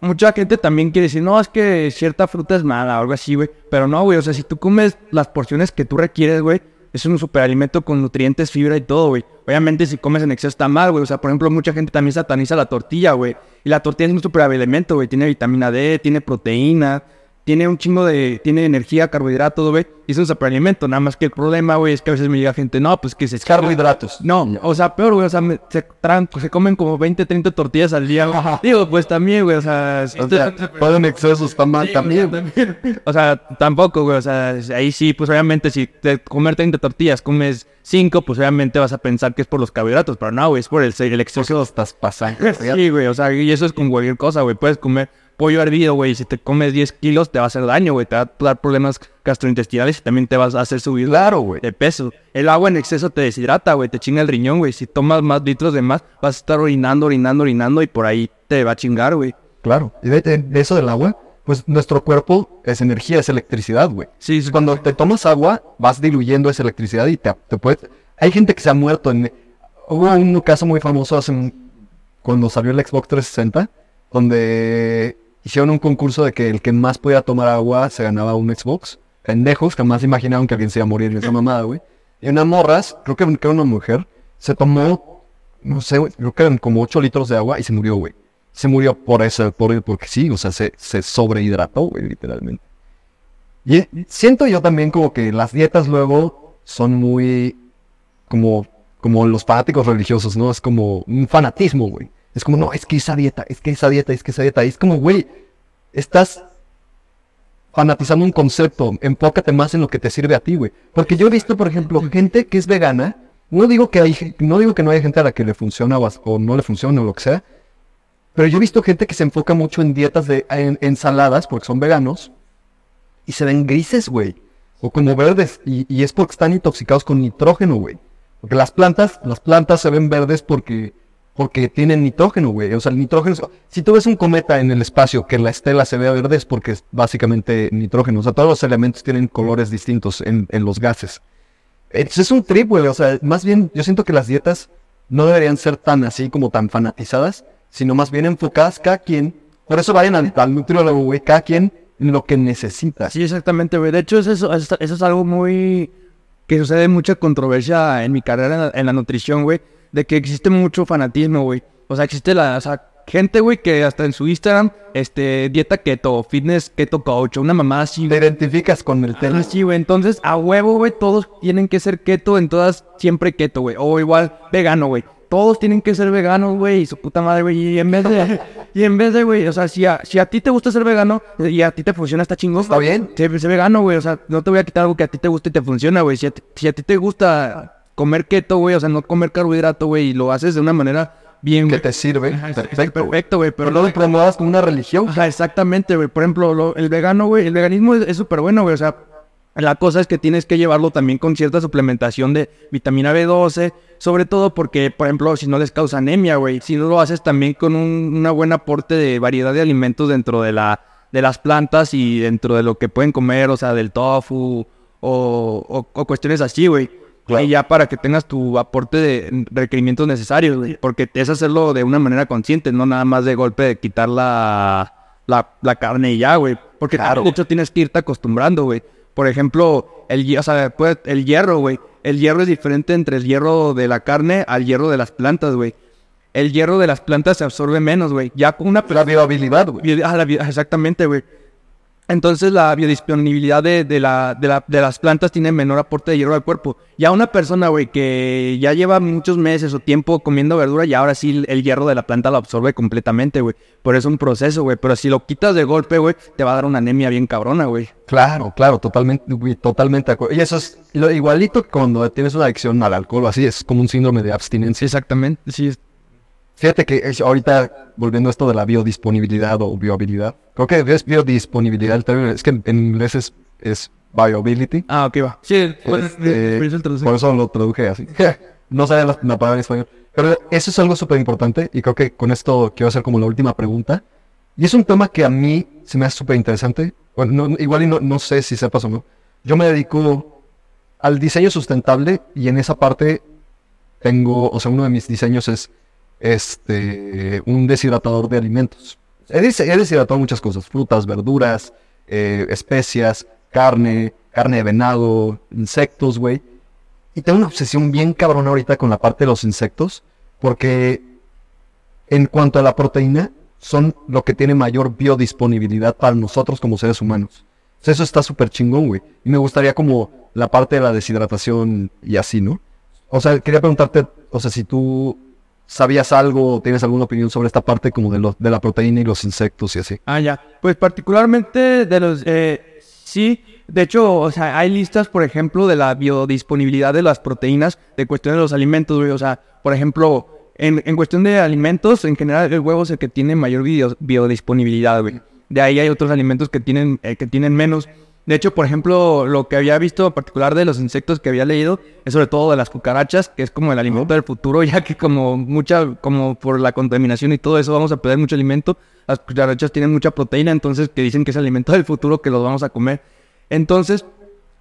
S1: mucha gente también quiere decir, no, es que cierta fruta es mala o algo así, güey. Pero no, güey. O sea, si tú comes las porciones que tú requieres, güey, es un superalimento con nutrientes, fibra y todo, güey. Obviamente, si comes en exceso está mal, güey. O sea, por ejemplo, mucha gente también sataniza la tortilla, güey. Y la tortilla es un superalimento, güey. Tiene vitamina D, tiene proteína, tiene un chingo de... Tiene energía, carbohidratos, güey. Y es un superalimento. Nada más que el problema, güey, es que a veces me llega gente, no, pues que se...
S3: Carbohidratos.
S1: No, o sea, peor, güey, o sea, me- se, traen- se comen como 20, 30 tortillas al día, güey. Digo, pues también, güey, o sea...
S3: O sea, todo en exceso está mal también.
S1: O sea, tampoco, güey, o sea, ahí sí, pues obviamente si de comer 30 tortillas comes 5, pues obviamente vas a pensar que es por los carbohidratos, pero no, güey, es por el, el exceso.
S3: Estás pasando.
S1: Sí, güey, o sea, y eso es con cualquier cosa, güey, puedes comer pollo hervido, güey, si te comes 10 kilos te va a hacer daño, güey, te va a dar problemas gastrointestinales y también te vas a hacer subir
S3: Claro, güey.
S1: de peso. El agua en exceso te deshidrata, güey, te chinga el riñón, güey, si tomas más litros de más, vas a estar orinando, orinando, orinando y por ahí te va a chingar, güey.
S3: Claro. Y de, de- eso del agua, pues nuestro cuerpo es energía, es electricidad, güey.
S1: Sí,
S3: Entonces, cuando te tomas agua, vas diluyendo esa electricidad y te, te puede... Hay gente que se ha muerto en... Hubo un caso muy famoso hace un- cuando salió el Xbox 360, donde hicieron un concurso de que el que más podía tomar agua se ganaba un Xbox. Pendejos, jamás imaginaron que alguien se iba a morir de esa mamada, güey. Y unas morras, creo que, era una mujer, se tomó, no sé, creo que eran como 8 litros de agua y se murió, güey. Se murió por eso, por, porque sí, o sea, se, se sobrehidrató, güey, literalmente. Y eh, siento yo también como que las dietas luego son muy como, como los fanáticos religiosos, ¿no? Es como un fanatismo, güey. Es como, no, es que esa dieta, es que esa dieta, es que esa dieta. Y es como, güey, estás fanatizando un concepto, enfócate más en lo que te sirve a ti, güey. Porque yo he visto, por ejemplo, gente que es vegana, no digo que hay, no digo que no hay gente a la que le funciona o, o no le funciona o lo que sea, pero yo he visto gente que se enfoca mucho en dietas de en- ensaladas, porque son veganos, y se ven grises, güey. O como verdes. Y, y es porque están intoxicados con nitrógeno, güey. Porque las plantas, las plantas se ven verdes porque, porque tienen nitrógeno, güey. O sea, el nitrógeno. Si tú ves un cometa en el espacio que la estela se vea verde es porque es básicamente nitrógeno. O sea, todos los elementos tienen colores distintos en, los gases. Entonces es un trip, güey. O sea, más bien, yo siento que las dietas no deberían ser tan así como tan fanatizadas, sino más bien enfocadas cada quien. Por eso vayan al, nutriólogo, güey. Cada quien en lo que necesita.
S1: Sí, exactamente, güey. De hecho, eso, es algo muy... que sucede mucha controversia en mi carrera en la nutrición, güey. De que existe mucho fanatismo, güey. O sea, existe la... O sea, gente, güey, que hasta en su Instagram, este, dieta keto, fitness keto coach, una mamá así,
S3: Te identificas con el tema.
S1: Ah, sí, güey. Entonces, a huevo, güey, todos tienen que ser keto en todas, siempre keto, güey. O igual, vegano, güey. Todos tienen que ser veganos, güey, y su puta madre, güey. Y en vez de, y en vez de, güey, o sea, si a, si a ti te gusta ser vegano y a ti te funciona, está chingón.
S3: Está bien.
S1: Sé, sé vegano, güey. O sea, no te voy a quitar algo que a ti te guste y te funciona, güey. Si a ti te gusta comer keto, güey, o sea, no comer carbohidrato, güey, y lo haces de una manera bien,
S3: que te sirve.
S1: Ajá,
S3: perfecto. güey.
S1: perfecto, güey.
S3: Pero
S1: Pero
S3: no lo promuevas como una religión.
S1: Ajá, exactamente, güey. Por ejemplo, lo- el vegano, güey, el veganismo es es súper bueno, güey. O sea, la cosa es que tienes que llevarlo también con cierta suplementación de vitamina B12, sobre todo porque, por ejemplo, si no les causa anemia, güey. Si no lo haces también con un una buen aporte de variedad de alimentos dentro de la de las plantas y dentro de lo que pueden comer, o sea, del tofu o, o- o cuestiones así, güey.
S3: Claro.
S1: Y ya para que tengas tu aporte de requerimientos necesarios, güey. Porque es hacerlo de una manera consciente, no nada más de golpe de quitar la, la, la carne y ya, güey. Porque
S3: Claro.
S1: de hecho tienes que irte acostumbrando, güey. Por ejemplo, el, hie- o sea, pues, el hierro, güey. El hierro es diferente entre el hierro de la carne al hierro de las plantas, güey. El hierro de las plantas se absorbe menos, güey. Ya con una
S3: La viabilidad, güey.
S1: Ah, exactamente, güey. Entonces la biodisponibilidad de, de la, de, la- de las plantas tiene menor aporte de hierro al cuerpo. Ya una persona, güey, que ya lleva muchos meses o tiempo comiendo verdura, y ahora sí el, hierro de la planta lo absorbe completamente, güey. Por eso es un proceso, güey. Pero si lo quitas de golpe, güey, te va a dar una anemia bien cabrona, güey.
S3: Claro, claro, totalmente, güey, totalmente de acuerdo. Y eso es lo igualito cuando tienes una adicción al alcohol o así, es como un síndrome de abstinencia.
S1: exactamente. Sí, es-
S3: Fíjate que es- ahorita, volviendo a esto de la biodisponibilidad o viabilidad, creo que es biodisponibilidad el término, es que en, en inglés es, es viability.
S1: Ah, ok, va. Sí, por eso el traducir.
S3: por eso lo traduje así. no sabía la, la palabra en español. Pero eso es algo súper importante y creo que con esto quiero hacer como la última pregunta. Y es un tema que a mí se me hace súper interesante. Bueno, no- igual y no, no sé si sepas o no. Yo me dedico al diseño sustentable y en esa parte tengo, o sea, uno de mis diseños es este un deshidratador de alimentos. He, des- he deshidratado muchas cosas, frutas, verduras, eh, especias, carne, carne de venado, insectos, güey. Y tengo una obsesión bien cabrona ahorita con la parte de los insectos, porque en cuanto a la proteína, son lo que tiene mayor biodisponibilidad para nosotros como seres humanos. Eso está súper chingón, güey. Y me gustaría como la parte de la deshidratación y así, ¿no? O sea, quería preguntarte, o sea, si tú sabías algo tienes alguna opinión sobre esta parte como de, lo- de la proteína y los insectos y así.
S1: Ah, ya. Pues particularmente de los... eh, sí, de hecho, o sea, hay listas, por ejemplo, de la biodisponibilidad de las proteínas de cuestión de los alimentos, güey. O sea, por ejemplo, en, en cuestión de alimentos, en general el huevo es el que tiene mayor bio- biodisponibilidad, güey. De ahí hay otros alimentos que tienen, eh, que tienen menos. De hecho, por ejemplo, lo que había visto en particular de los insectos que había leído es sobre todo de las cucarachas, que es como el alimento del futuro, ya que como mucha, como por la contaminación y todo eso vamos a perder mucho alimento. Las cucarachas tienen mucha proteína, entonces que dicen que es alimento del futuro que los vamos a comer. Entonces,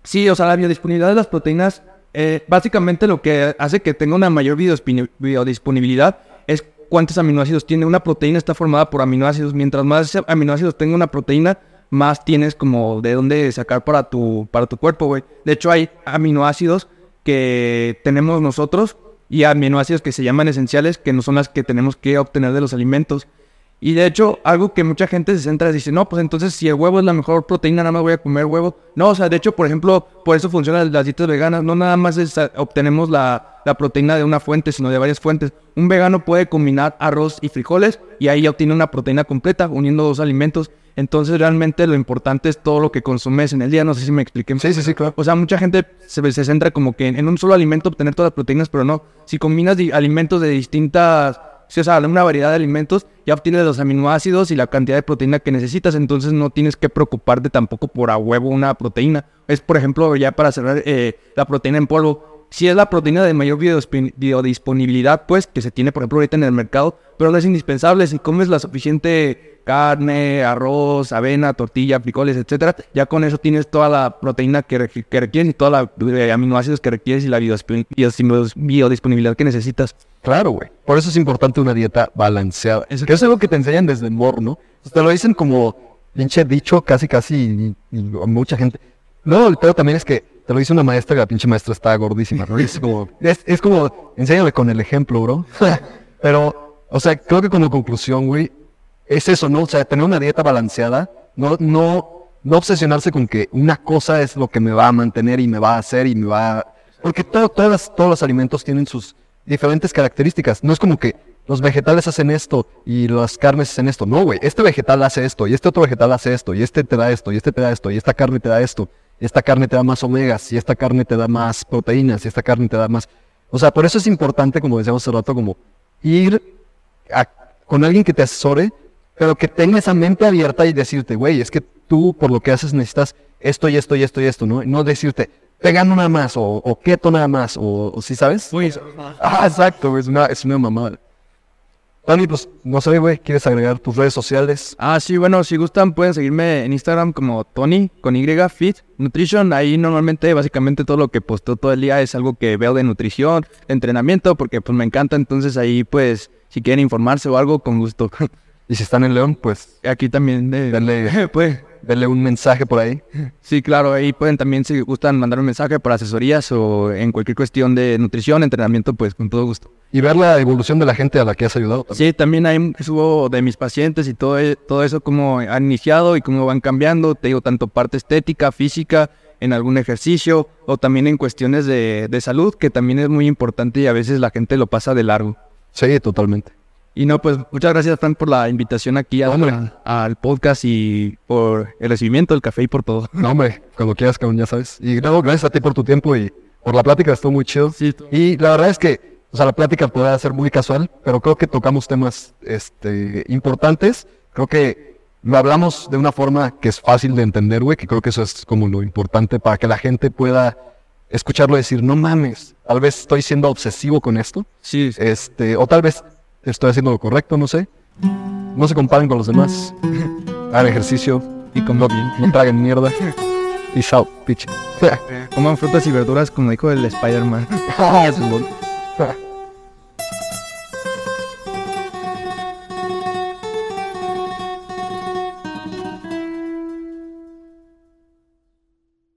S1: sí, o sea, la biodisponibilidad de las proteínas, eh, básicamente lo que hace que tenga una mayor biodisponi- biodisponibilidad es cuántos aminoácidos tiene. Una proteína está formada por aminoácidos. Mientras más aminoácidos tenga una proteína, más tienes como de dónde sacar para tu, para tu cuerpo, güey. De hecho, hay aminoácidos que tenemos nosotros y aminoácidos que se llaman esenciales, que no son las que tenemos que obtener de los alimentos. Y de hecho, algo que mucha gente se centra, dice, no, pues entonces si el huevo es la mejor proteína, nada más voy a comer huevo. No, o sea, de hecho, por ejemplo, por eso funcionan las dietas veganas. No nada más es, obtenemos la, la proteína de una fuente, sino de varias fuentes. Un vegano puede combinar arroz y frijoles y ahí obtiene una proteína completa, uniendo dos alimentos. Entonces realmente lo importante es todo lo que consumes en el día. No sé si me expliqué.
S3: Sí, sí, sí, claro.
S1: O sea, mucha gente se, se centra como que en un solo alimento obtener todas las proteínas, pero no. Si combinas alimentos de distintas, sí, o sea, una variedad de alimentos, ya obtienes los aminoácidos y la cantidad de proteína que necesitas. Entonces no tienes que preocuparte tampoco por a huevo una proteína. Es, por ejemplo, ya para cerrar, eh, la proteína en polvo. Si es la proteína de mayor biodisp- biodisponibilidad, pues, que se tiene, por ejemplo, ahorita en el mercado, pero no es indispensable. Si comes la suficiente carne, arroz, avena, tortilla, frijoles, etcétera, ya con eso tienes toda la proteína que, re- que requieres y toda la eh, aminoácidos que requieres y la biodisp- biodis- biodisponibilidad que necesitas.
S3: Claro, güey. Por eso es importante una dieta balanceada.
S1: Eso-
S3: Que es algo que te enseñan desde el morro, ¿no? Te lo dicen como pinche dicho casi, casi, y, y mucha gente. No, el pedo también es que te lo dice una maestra y la pinche maestra está gordísima, Es como, es, es como, enséñale con el ejemplo, bro. Pero, o sea, creo que como conclusión, güey, es eso, ¿no? O sea, tener una dieta balanceada, no, no, no obsesionarse con que una cosa es lo que me va a mantener y me va a hacer y me va a... Porque todo- todas todos los alimentos tienen sus diferentes características. No es como que los vegetales hacen esto y las carnes hacen esto. No, güey, este vegetal hace esto y este otro vegetal hace esto y este te da esto y este te da esto y esta carne te da esto. Y esta carne te da más omegas y esta carne te da más proteínas y esta carne te da más... O sea, por eso es importante, como decíamos hace rato, como ir a- con alguien que te asesore, pero que tenga esa mente abierta y decirte, güey, es que tú por lo que haces necesitas esto y esto y esto y esto, ¿no? Y no decirte, vegano nada más, o, o keto nada más, o, o ¿sí sabes? Ah, exacto, es una, es una mamada. Tony, pues, no sé, güey, ¿quieres agregar tus redes sociales?
S1: Ah, sí, bueno, si gustan pueden seguirme en Instagram como Tony con Y Fit Nutrition. Ahí normalmente, básicamente todo lo que posteo todo el día es algo que veo de nutrición, de entrenamiento, porque pues me encanta. Entonces ahí pues, si quieren informarse o algo, con gusto.
S3: Y si están en León, pues,
S1: Aquí también, eh,
S3: Dale.
S1: pues,
S3: denle un mensaje por ahí.
S1: sí, claro, ahí pueden también si gustan mandar un mensaje para asesorías o en cualquier cuestión de nutrición, entrenamiento, pues con todo gusto.
S3: Y ver la evolución de la gente a la que has ayudado. también.
S1: Sí, también ahí subo de mis pacientes y todo, todo eso, cómo han iniciado y cómo van cambiando. Te digo, tanto parte estética, física, en algún ejercicio o también en cuestiones de, de salud, que también es muy importante y a veces la gente lo pasa de largo.
S3: Sí, totalmente.
S1: Y no, pues muchas gracias, Frank, por la invitación aquí a-
S3: Hombre.
S1: al podcast y por el recibimiento del café y por todo.
S3: No, hombre, cuando quieras, cabrón, ya sabes. Y no, gracias a ti por tu tiempo y por la plática, estuvo muy chido.
S1: Sí, tú-
S3: Y la verdad es que, o sea, la plática podrá ser muy casual, pero creo que tocamos temas este, importantes. Creo que lo hablamos de una forma que es fácil de entender, güey, que creo que eso es como lo importante para que la gente pueda escucharlo y decir, no mames, tal vez estoy siendo obsesivo con esto,
S1: Sí, sí.
S3: este, o tal vez estoy haciendo lo correcto, no sé. No se comparen con los demás. Hagan ejercicio
S1: y como bien.
S3: no traguen mierda. Peace out, bitch.
S1: Coman frutas y verduras como dijo el Spider-Man.